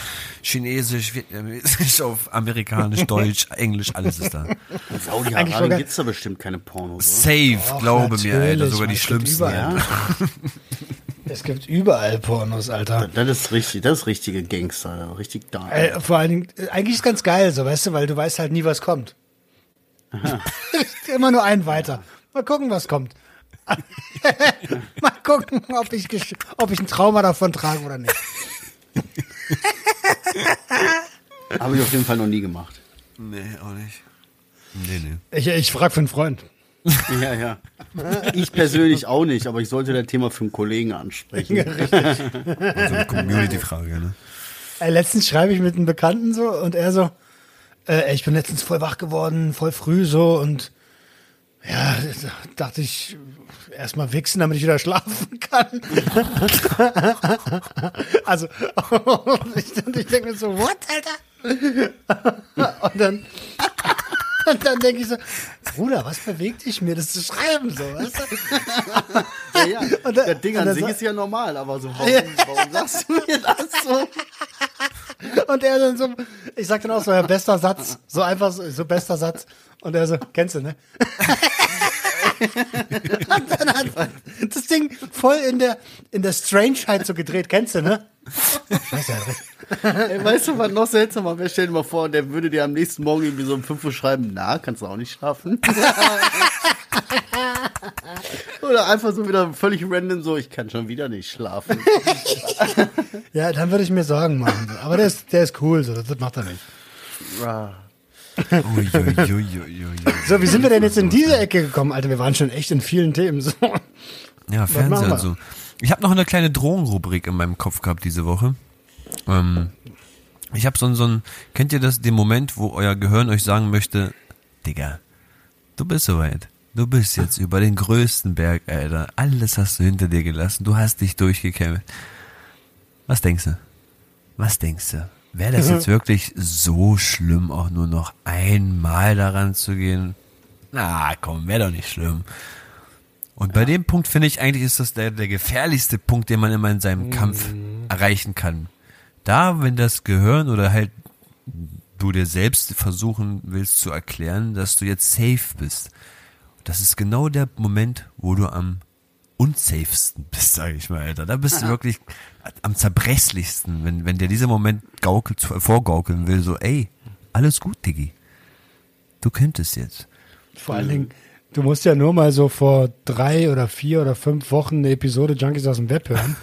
Chinesisch, Vietnamesisch, auf Amerikanisch, Deutsch, Englisch, alles ist da. In Saudi-Arabien sogar- gibt's da bestimmt keine Pornos, oder? Safe, Och, glaube mir, Alter, sogar die es gibt schlimmsten. überall. Alter. Es gibt überall Pornos, Alter. Das ist richtig, das ist richtige Gangster, richtig da. Äh, vor allen Dingen, äh, eigentlich ist ganz geil, so, weißt du, weil du weißt halt nie, was kommt. Immer nur einen weiter. Mal gucken, was kommt. Mal gucken, ob ich, ob ich ein Trauma davon trage oder nicht. Habe ich auf jeden Fall noch nie gemacht. Nee, auch nicht. Nee, nee. Ich, ich frage für einen Freund. Ja, ja. Ich persönlich auch nicht, aber ich sollte das Thema für einen Kollegen ansprechen. So eine Community-Frage, ne? Ey, letztens schreibe ich mit einem Bekannten so und er so, äh, ey, ich bin letztens voll wach geworden, voll früh so und ja, dachte ich, erstmal wichsen, damit ich wieder schlafen kann. also, ich, ich denke mir so, what, Alter? und dann, und dann denke ich so, Bruder, was bewegt dich mir, das zu schreiben, so, weißt du? Ja, ja. Und das Ding an sich ist ja normal, aber so, warum, warum sagst du mir das so? Und er dann so, ich sag dann auch so, ja, bester Satz, so einfach so, so bester Satz. Und er so, kennst du, ne? Und dann hat das Ding voll in der, in der Strangeheit so gedreht, kennst du, ne? Ey, weißt du, was noch seltsamer wäre? Stell dir mal vor, der würde dir am nächsten Morgen irgendwie so um 5 Uhr schreiben, na, kannst du auch nicht schlafen? Oder einfach so wieder völlig random so, ich kann schon wieder nicht schlafen. Ja, dann würde ich mir Sorgen machen. so. Aber der ist, der ist cool, so, das, das macht er nicht. So, wie sind wir denn jetzt in diese Ecke gekommen, Alter? Wir waren schon echt in vielen Themen. So. Ja, Fernseher und so. Ich habe noch eine kleine Drogenrubrik in meinem Kopf gehabt diese Woche. Ähm, ich habe so ein, so ein, kennt ihr das, den Moment, wo euer Gehirn euch sagen möchte, Digga, du bist soweit. Du bist jetzt über den größten Berg, Alter. Alles hast du hinter dir gelassen. Du hast dich durchgekämpft. Was denkst du? Was denkst du? Wäre das jetzt wirklich so schlimm, auch nur noch einmal daran zu gehen? Na, komm, wäre doch nicht schlimm. Und bei dem Punkt finde ich eigentlich ist das der, der gefährlichste Punkt, den man immer in seinem Kampf erreichen kann. Da, wenn das Gehirn oder halt du dir selbst versuchen willst zu erklären, dass du jetzt safe bist. Das ist genau der Moment, wo du am unsafesten bist, sage ich mal, Alter. Da bist du wirklich am zerbrechlichsten, wenn, wenn dir dieser Moment gaukelt, vorgaukeln will, so, ey, alles gut, Diggi. Du könntest jetzt. Vor allen Dingen, du musst ja nur mal so vor drei oder vier oder fünf Wochen eine Episode Junkies aus dem Web hören.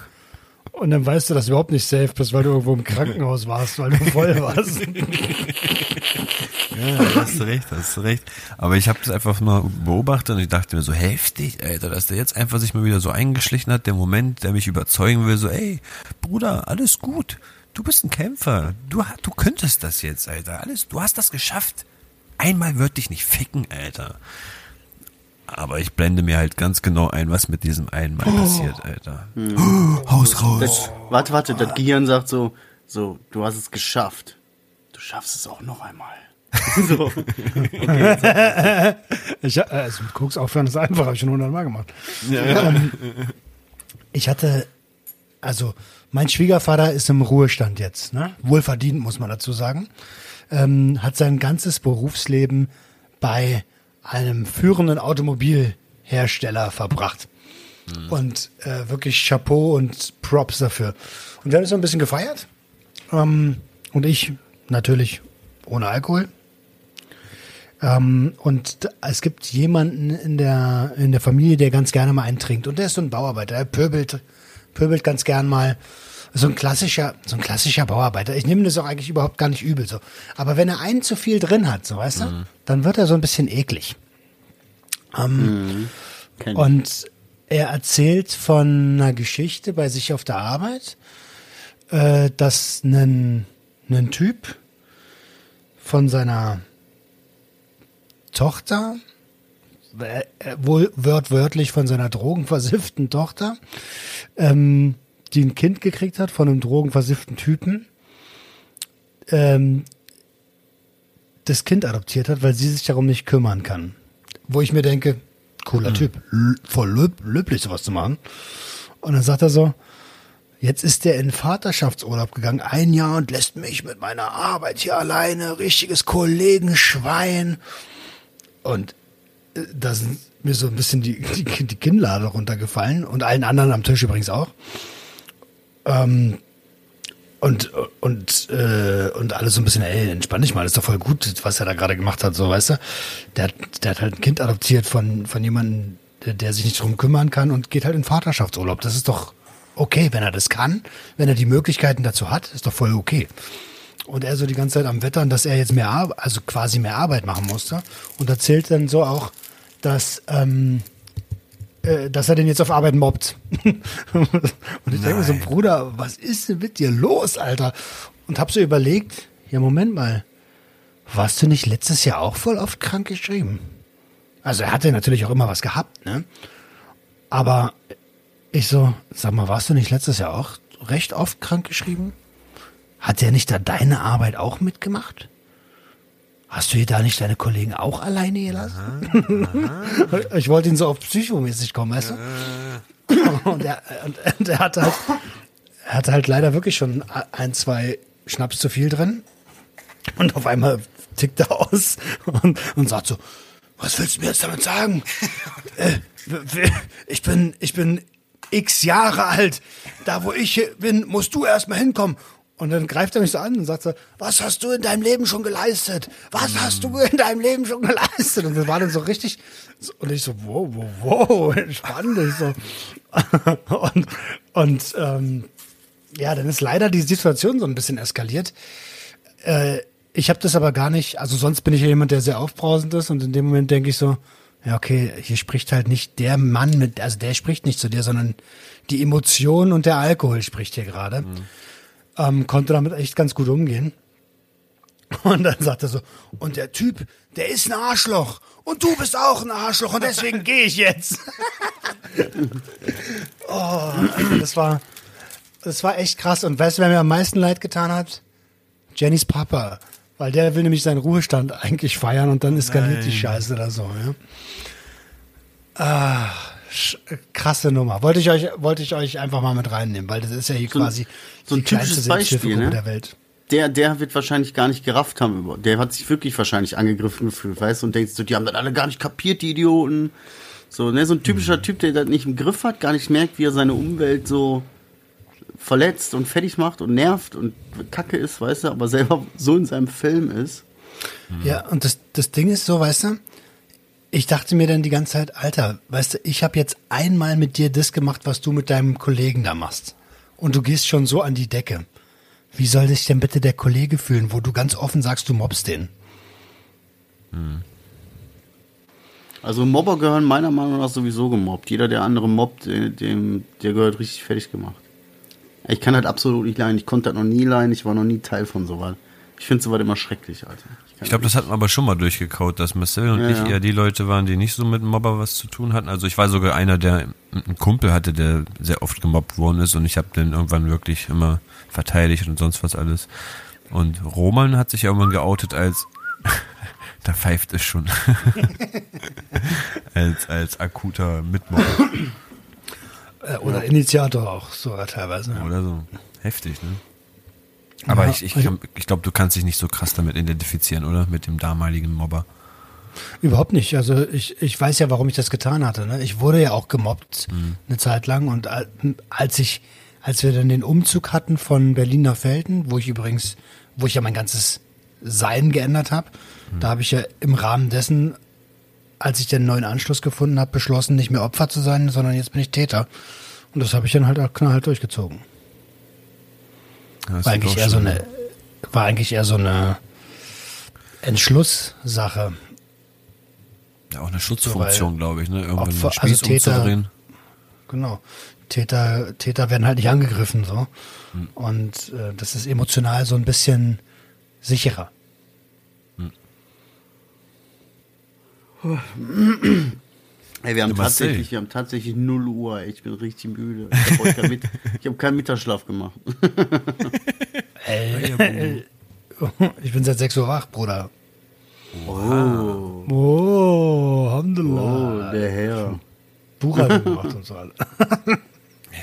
Und dann weißt du, dass du überhaupt nicht safe bist, weil du irgendwo im Krankenhaus warst, weil du voll warst. Ja, hast du recht, hast du recht. Aber ich habe es einfach mal beobachtet und ich dachte mir so heftig, Alter, dass der jetzt einfach sich mal wieder so eingeschlichen hat, der Moment, der mich überzeugen will, so, ey, Bruder, alles gut. Du bist ein Kämpfer. Du, du könntest das jetzt, Alter. Alles, du hast das geschafft. Einmal wird dich nicht ficken, Alter. Aber ich blende mir halt ganz genau ein, was mit diesem einmal passiert, Alter. Haus raus. Das, warte, warte, das Gehirn sagt so, so, du hast es geschafft. Du schaffst es auch noch einmal. so. Ich, äh, also Koks aufhören ist einfach, habe ich schon hundertmal gemacht. Ähm, ich hatte, also Mein Schwiegervater ist im Ruhestand jetzt, ne? Wohlverdient, muss man dazu sagen. Ähm, hat sein ganzes Berufsleben bei einem führenden Automobilhersteller verbracht. Und äh, wirklich Chapeau und Props dafür. Und wir haben es so ein bisschen gefeiert. Ähm, und ich natürlich ohne Alkohol. Ähm, und es gibt jemanden in der, in der Familie, der ganz gerne mal einen trinkt. Und der ist so ein Bauarbeiter. Er pöbelt, pöbelt ganz gern mal. So ein klassischer, so ein klassischer Bauarbeiter. Ich nehme das auch eigentlich überhaupt gar nicht übel so. Aber wenn er einen zu viel drin hat, so weißt du, dann wird er so ein bisschen eklig. Kenn ich. Und er erzählt von einer Geschichte bei sich auf der Arbeit, äh, dass ein, ein Typ von seiner Tochter, äh, wohl wörtlich von seiner drogenversifften Tochter, ähm, die ein Kind gekriegt hat von einem drogenversifften Typen, ähm, das Kind adoptiert hat, weil sie sich darum nicht kümmern kann. Wo ich mir denke, cooler Typ, l- voll löb, löblich sowas zu machen. Und dann sagt er so, jetzt ist der in Vaterschaftsurlaub gegangen, ein Jahr und lässt mich mit meiner Arbeit hier alleine, richtiges Kollegenschwein. Und äh, da sind mir so ein bisschen die, die, die Kinnlade runtergefallen und allen anderen am Tisch übrigens auch. Ähm, und, und, äh, und alles so ein bisschen, ey, entspann dich mal, ist doch voll gut, was er da gerade gemacht hat, so, weißt du? Der, der hat halt ein Kind adoptiert von, von jemandem, der, der sich nicht drum kümmern kann und geht halt in Vaterschaftsurlaub. Das ist doch okay, wenn er das kann, wenn er die Möglichkeiten dazu hat, ist doch voll okay. Und er so die ganze Zeit am Wettern, dass er jetzt mehr, Ar also quasi mehr Arbeit machen musste und erzählt dann so auch, dass, ähm, äh, dass er den jetzt auf Arbeit mobbt. und ich denke mir so, Bruder, was ist denn mit dir los, Alter? Und hab so überlegt, ja, Moment mal, warst du nicht letztes Jahr auch voll oft krank geschrieben? Also er hatte natürlich auch immer was gehabt, ne? Aber ich so, sag mal, warst du nicht letztes Jahr auch recht oft krank geschrieben? Hat der nicht da deine Arbeit auch mitgemacht? Hast du hier da nicht deine Kollegen auch alleine gelassen? ich wollte ihn so auf psychomäßig kommen, weißt du? Und er, und, er hatte halt, er hatte halt leider wirklich schon ein, zwei Schnaps zu viel drin. Und auf einmal tickt er aus und, und sagt so, was willst du mir jetzt damit sagen? äh, ich bin, ich bin x Jahre alt. Da, wo ich bin, musst du erstmal hinkommen. Und dann greift er mich so an und sagt so, was hast du in deinem Leben schon geleistet? Was hast du in deinem Leben schon geleistet? Und das war dann so richtig, so- und ich so, wow, wow, wow, entspann dich so. und, und, ähm, ja, dann ist leider die Situation so ein bisschen eskaliert. Äh, ich habe das aber gar nicht, also sonst bin ich ja jemand, der sehr aufbrausend ist und in dem Moment denke ich so, ja, okay, hier spricht halt nicht der Mann mit, also der spricht nicht zu dir, sondern die Emotion und der Alkohol spricht hier gerade. Ähm, konnte damit echt ganz gut umgehen. Und dann sagt er so, und der Typ, der ist ein Arschloch. Und du bist auch ein Arschloch und deswegen gehe ich jetzt. oh, also das war, das war echt krass. Und weißt du, wer mir am meisten leid getan hat? Jennys Papa. Weil der will nämlich seinen Ruhestand eigentlich feiern und dann eskaliert die Scheiße da so, ja. Ah, sch- krasse Nummer. Wollte ich euch, wollte ich euch einfach mal mit reinnehmen, weil das ist ja hier So ein- quasi so ein die kleinste typisches Beispiel, ne? der Welt. Der, der wird wahrscheinlich gar nicht gerafft haben. Der hat sich wirklich wahrscheinlich angegriffen gefühlt, weißt du, und denkt so, die haben das alle gar nicht kapiert, die Idioten. So, ne, so ein typischer Typ, der das nicht im Griff hat, gar nicht merkt, wie er seine Umwelt so verletzt und fertig macht und nervt und kacke ist, weißt du, aber selber so in seinem Film ist. Ja, und das, das Ding ist so, weißt du, ich dachte mir dann die ganze Zeit, Alter, weißt du, ich habe jetzt einmal mit dir das gemacht, was du mit deinem Kollegen da machst. Und du gehst schon so an die Decke. Wie soll sich denn bitte der Kollege fühlen, wo du ganz offen sagst, du mobst den? Also Mobber gehören meiner Meinung nach sowieso gemobbt. Jeder, der andere mobbt, dem, der gehört richtig fertig gemacht. Ich kann das absolut nicht leiden. Ich konnte das noch nie leiden. Ich war noch nie Teil von sowas. Ich finde sowas immer schrecklich, Alter. Ich glaube, das hatten wir aber schon mal durchgekaut, dass Marcel und Ja, ich ja. eher die Leute waren, die nicht so mit Mobber was zu tun hatten. Also ich war sogar einer, der einen Kumpel hatte, der sehr oft gemobbt worden ist und ich habe den irgendwann wirklich immer verteidigt und sonst was alles. Und Roman hat sich irgendwann geoutet als da pfeift es schon. als, als akuter Mitmobber. Äh, oder Initiator auch sogar teilweise. Oder so. Heftig, ne? Aber Ja, ich, ich, kann- ich glaube, du kannst dich nicht so krass damit identifizieren, oder? Mit dem damaligen Mobber. Überhaupt nicht. Also ich, ich weiß ja, warum ich das getan hatte. Ne? Ich wurde ja auch gemobbt eine Zeit lang und al- als ich, als wir dann den Umzug hatten von Berlin nach Velten, wo ich übrigens, wo ich ja mein ganzes Sein geändert habe, da habe ich ja im Rahmen dessen, als ich den neuen Anschluss gefunden habe, beschlossen, nicht mehr Opfer zu sein, sondern jetzt bin ich Täter. Und das habe ich dann halt auch knallhart durchgezogen. Ja, das War eigentlich eher so eine, war eigentlich eher so eine Entschlusssache. Ja, auch eine Schutzfunktion, glaube ich, ne? Irgendwann Opfer- Spieß also Täter- umzudrehen. Genau. Täter, Täter werden halt nicht angegriffen so. Und äh, das ist emotional so ein bisschen sicherer. Ey, wir haben tatsächlich, wir haben tatsächlich 0 Uhr. ey, Ich bin richtig müde. Ich habe Mit ich hab keinen Mittagsschlaf gemacht. Ich bin seit 6 Uhr wach, Bruder. Oh, Oh, oh Alhamdulillah. der Herr. Buchhaltung gemacht und so. alle.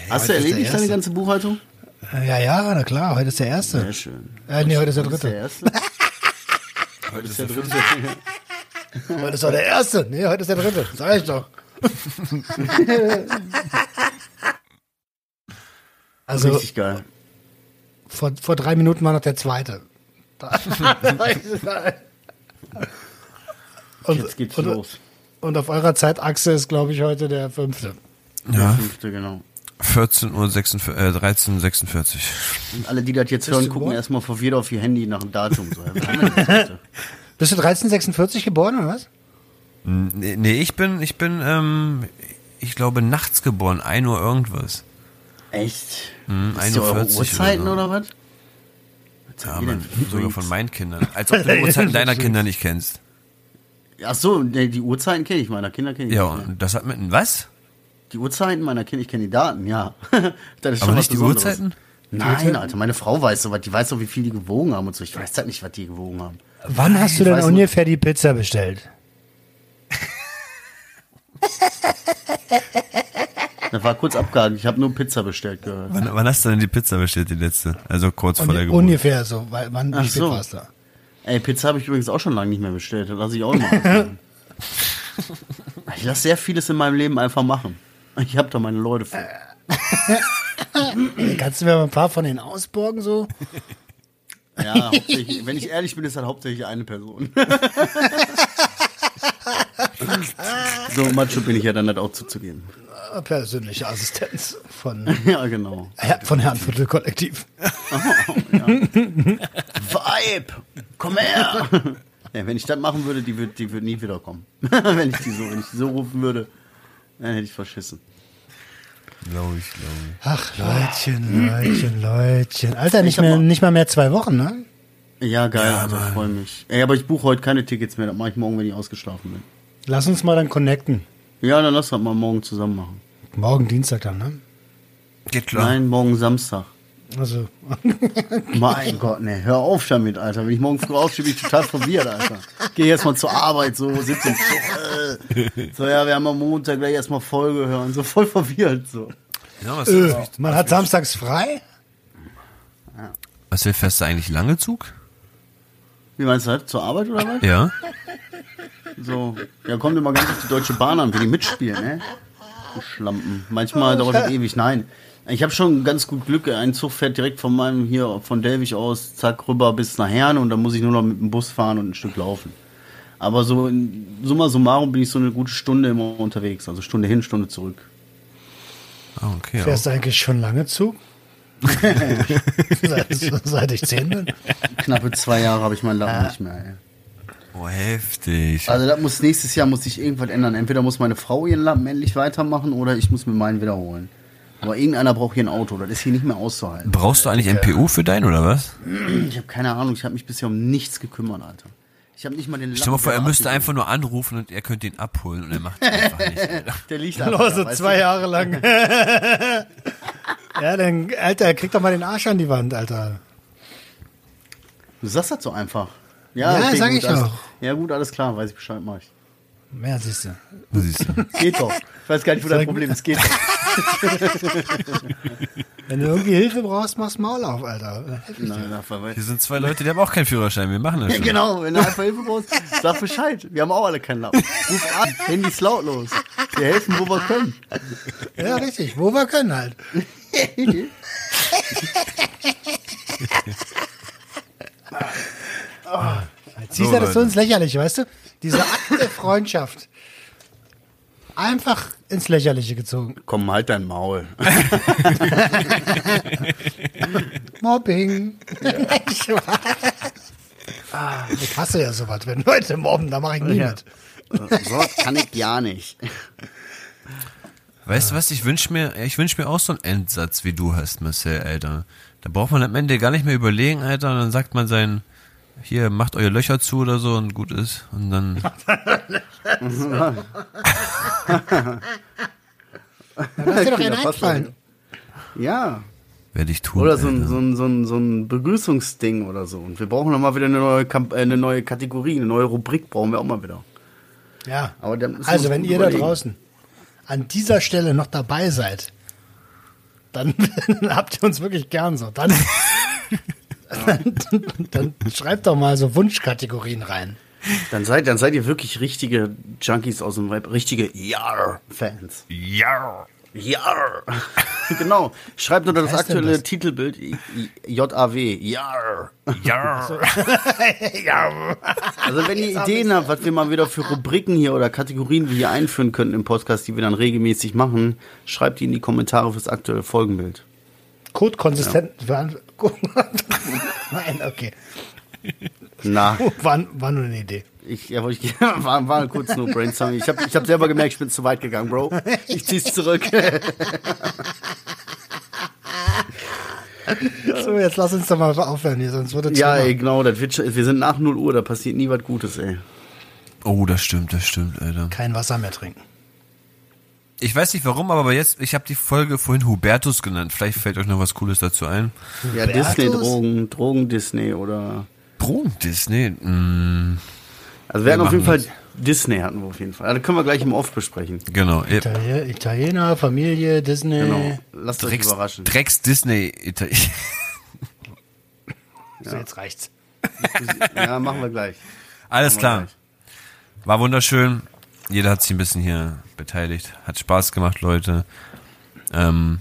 Hast du erledigt deine ganze Buchhaltung? Ja, ja, na klar, heute ist der erste. Sehr schön. Äh, nee, heute ist der Heute ist der dritte. erste. Heute ist der dritte. Heute ist doch der erste. Nee, heute ist der dritte. Sag ich doch. also, Richtig geil. vor, vor drei Minuten war noch der zweite. und, Jetzt geht's und, los. und auf eurer Zeitachse ist, glaube ich, heute der fünfte. Der Ja, fünfte, genau. 14 Uhr 46, äh, 13 46. Und alle, die das jetzt Bist hören, gucken erstmal verwirrt auf ihr Handy nach dem Datum. So, Bist du 1346 geboren oder was? Nee, nee, ich bin, ich bin, ähm, ich glaube, nachts geboren, 1 Uhr irgendwas. Echt? Hm, Wisst ihr eure 41 Uhrzeiten oder so. oder was? Was Ja, man, sogar von meinen Kindern. Als ob du die Uhrzeiten deiner Kinder nicht kennst. Ach so, nee, die Uhrzeiten kenne ich, meiner Kinder kenne ich. Ja, nicht, und das hat mit, was? Die Uhrzeiten meiner Kinder, ich kenne die Daten, ja. das ist Aber schon nicht was die. Uhrzeiten? Nein, Alter, meine Frau weiß sowas, die weiß doch, wie viel die gewogen haben und so. Ich weiß halt nicht, was die gewogen haben. Wann hast du denn ungefähr die Pizza bestellt? Das war kurz abgehakt, ich habe nur Pizza bestellt gehört. Wann, wann hast du denn die Pizza bestellt, die letzte? Also kurz vor der Geburt. ungefähr so. Weil, wann, Ach so. warst du? Ey, Pizza habe ich übrigens auch schon lange nicht mehr bestellt. Das lasse ich auch mal. Ich lasse sehr vieles in meinem Leben einfach machen. Ich habe da meine Leute für. Kannst du mir mal ein paar von denen ausborgen so? Ja, hauptsächlich, wenn ich ehrlich bin, ist das hauptsächlich eine Person. so macho bin ich ja dann nicht auch zuzugeben. Persönliche Assistenz von, Ja, genau. Von Herrnviertel Kollektiv. Vibe! Komm her! Ja, wenn ich das machen würde, die würde die würd nie wiederkommen. wenn, ich die so, wenn ich die so rufen würde, dann hätte ich verschissen. Glaube ich, glaube ich. Ach, Leutchen, Leutchen, Leutchen. Alter, nicht, mehr, mal- nicht mal mehr zwei Wochen, ne? Ja, geil, Ja, Alter, ich freue mich. Ey, aber ich buche heute keine Tickets mehr, das mache ich morgen, wenn ich ausgeschlafen bin. Lass uns mal dann connecten. Ja, dann lass das mal morgen zusammen machen. Morgen Dienstag dann, ne? Geht klar. Nein, morgen Samstag. Also, Mein Gott, ne, hör auf damit, Alter. Wenn ich morgen früh aufstehe, bin ich total verwirrt, Alter. Geh erstmal zur Arbeit, so, sitze im Zug. Äh. So, ja, wir haben am Montag gleich erstmal Folge hören. So voll verwirrt, so. Ja, was, äh, man hat samstags frei? was will fährst du eigentlich lange Zug? Wie meinst du das? Zur Arbeit oder was? Ja. So. Ja, kommt immer ganz auf die Deutsche Bahn an, wie die mitspielen, ne? Schlampen. Manchmal dauert das ewig. Nein. Ich habe schon ganz gut Glück. Ein Zug fährt direkt von meinem hier, von Delwig aus, zack, rüber bis nach Herne und dann muss ich nur noch mit dem Bus fahren und ein Stück laufen. Aber so, in summa summarum bin ich so eine gute Stunde immer unterwegs. Also Stunde hin, Stunde zurück. Ah, okay. Fährst du eigentlich schon lange Zug? seit, seit ich zehn bin? Knappe zwei Jahre habe ich meinen Lappen nicht mehr, ey. Oh, heftig. Also das muss nächstes Jahr muss sich irgendwas ändern. Entweder muss meine Frau ihren Lappen endlich weitermachen oder ich muss mir meinen wiederholen. Aber irgendeiner braucht hier ein Auto. Das ist hier nicht mehr auszuhalten. Brauchst du eigentlich MPU für deinen oder was? Ich habe keine Ahnung. Ich habe mich bisher um nichts gekümmert, Alter. Ich habe nicht mal den. Stell dir mal vor, er müsste einfach nur anrufen und er könnte ihn abholen und er macht es einfach nicht. Der liegt da, so weißt zwei du? Jahre lang. ja, dann, Alter, krieg doch mal den Arsch an die Wand, Alter. Du sagst das so einfach. Ja, sag gut, ich alles, doch. Ja gut, alles klar. Weiß ich Bescheid, mach ich. Mehr siehst du. Siehst du. Geht doch. Ich weiß gar nicht, wo dein Problem ist. Geht doch. Wenn du irgendwie Hilfe brauchst, mach's Maul auf, Alter. Nein, na. Hier sind zwei Leute, die haben auch keinen Führerschein. Wir machen das Ja, schon. genau, wenn du einfach Hilfe brauchst, sag Bescheid. Wir haben auch alle keinen Lappen. Ruf an, Handys lautlos. Wir helfen, wo wir können. Ja, richtig. Wo wir können halt. Jetzt siehst du das so ins Lächerliche, weißt du? Diese Akt der Freundschaft. Einfach ins Lächerliche gezogen. Komm, halt dein Maul. Mobbing. Ich hasse ja sowas, wenn Leute mobben, da mache ich nie Ja. mit. So kann ich ja nicht. Weißt du was, ich wünsch mir, ich wünsch mir auch so einen Endsatz, wie du hast, Marcel, Alter. Da braucht man am Ende gar nicht mehr überlegen, Alter, und dann sagt man sein, hier, macht eure Löcher zu oder so und gut ist. Und dann, Lass dir doch einen Ja, passt einfallen. Ja. werde ich tun. Oder so ein, so, ein, so, ein, so ein Begrüßungsding oder so. Und wir brauchen noch mal wieder eine neue, Kamp äh, eine neue Kategorie, eine neue Rubrik brauchen wir auch mal wieder. Ja. Aber Also, wenn ihr da überlegen. draußen an dieser Stelle noch dabei seid, dann habt ihr uns wirklich gern so. Dann, dann, dann schreibt doch mal so Wunschkategorien rein. Dann seid, dann seid ihr wirklich richtige Junkies aus dem Web, richtige Jar-Fans. Ja. Jar. genau. Schreibt unter das aktuelle das? Titelbild J-A-W. Jar. Ja. ja. Also wenn ihr Ideen habt, was wir mal wieder für Rubriken hier oder Kategorien wir hier einführen könnten im Podcast, die wir dann regelmäßig machen, schreibt die in die Kommentare fürs aktuelle Folgenbild. Code-konsistent. Nein, okay. Na, War, war nur eine Idee. ich, ja, wollte ich, war, war kurz nur Brainstorming. Ich habe ich hab selber gemerkt, ich bin zu weit gegangen, Bro. Ich zieh's zurück. So, jetzt lass uns doch mal aufhören hier, sonst wird es ja, ey, genau, das wird, schon- wir sind nach 0 Uhr, da passiert nie was Gutes, ey. Oh, das stimmt, das stimmt, Alter. kein Wasser mehr trinken. Ich weiß nicht warum, aber jetzt, ich habe die Folge vorhin Hubertus genannt. Vielleicht fällt euch noch was Cooles dazu ein. Ja? Disney-Drogen, Drogen-Disney oder. Drogen Disney? Mm, Also wir hatten Wir auf jeden Fall Disney hatten wir auf jeden Fall. Also können wir gleich im Off besprechen. genau. Ihr- Italiener, Familie, Disney. Genau. Lasst euch Drecks, überraschen. Drecks Disney. Ita- So, jetzt reicht's. Ja, machen wir gleich. Alles Machen klar. gleich. War wunderschön. Jeder hat sich ein bisschen hier beteiligt. Hat Spaß gemacht, Leute. Ähm,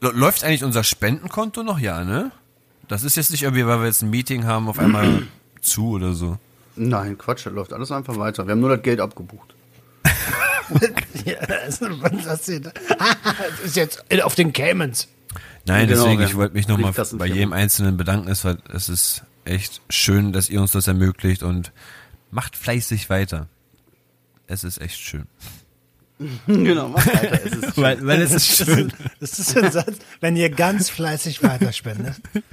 läuft eigentlich unser Spendenkonto noch? Ja, ne? Das ist jetzt nicht irgendwie, weil wir jetzt ein Meeting haben, auf einmal zu oder so. Nein, Quatsch, das läuft alles einfach weiter. Wir haben nur das Geld abgebucht. Ja, das ist, das ist das ist jetzt auf den Caymans. Nein, Genau, deswegen, ja. ich wollte mich nochmal bei jedem Einzelnen bedanken. Es, war, es ist echt schön, dass ihr uns das ermöglicht und macht fleißig weiter. Es ist echt schön. genau, mach weiter. Es ist Weil, weil es ist schön. Das ist ein Satz, wenn ihr ganz fleißig weiterspendet, können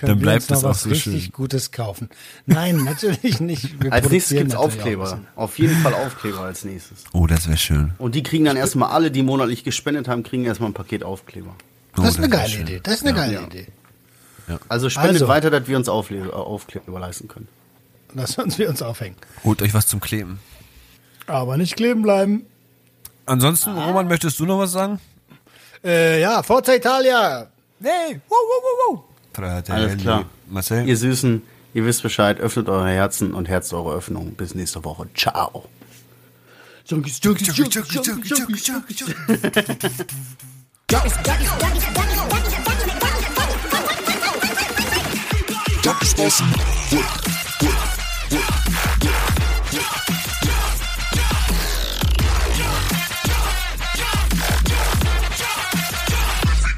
Dann wir bleibt uns noch es auch was so richtig schön. Gutes kaufen. Nein, natürlich nicht. Wir als nächstes natürlich auch Aufkleber. Auf jeden Fall Aufkleber als nächstes. Oh, das wäre schön. Und die kriegen dann erstmal alle, die monatlich gespendet haben, kriegen erstmal ein Paket Aufkleber. Oh, Das ist eine geile schön. Idee. Das ist eine geile Ja. Idee. Also spendet Also. weiter, dass wir uns äh, Aufkleber leisten können. Lass uns wir uns aufhängen. Holt euch was zum Kleben. Aber nicht kleben bleiben. Ansonsten, Roman, möchtest du noch was sagen? Äh, ja, Forza Italia. Nee. Wow, wow, wow, wow. Alles klar. Marcel? Ihr Süßen, ihr wisst Bescheid, öffnet eure Herzen und herzt eure Öffnung. Bis nächste Woche. Ciao. Junkies, Junkies, Junkies, Junkies, Junkies, Junkies. Junkies Bossen.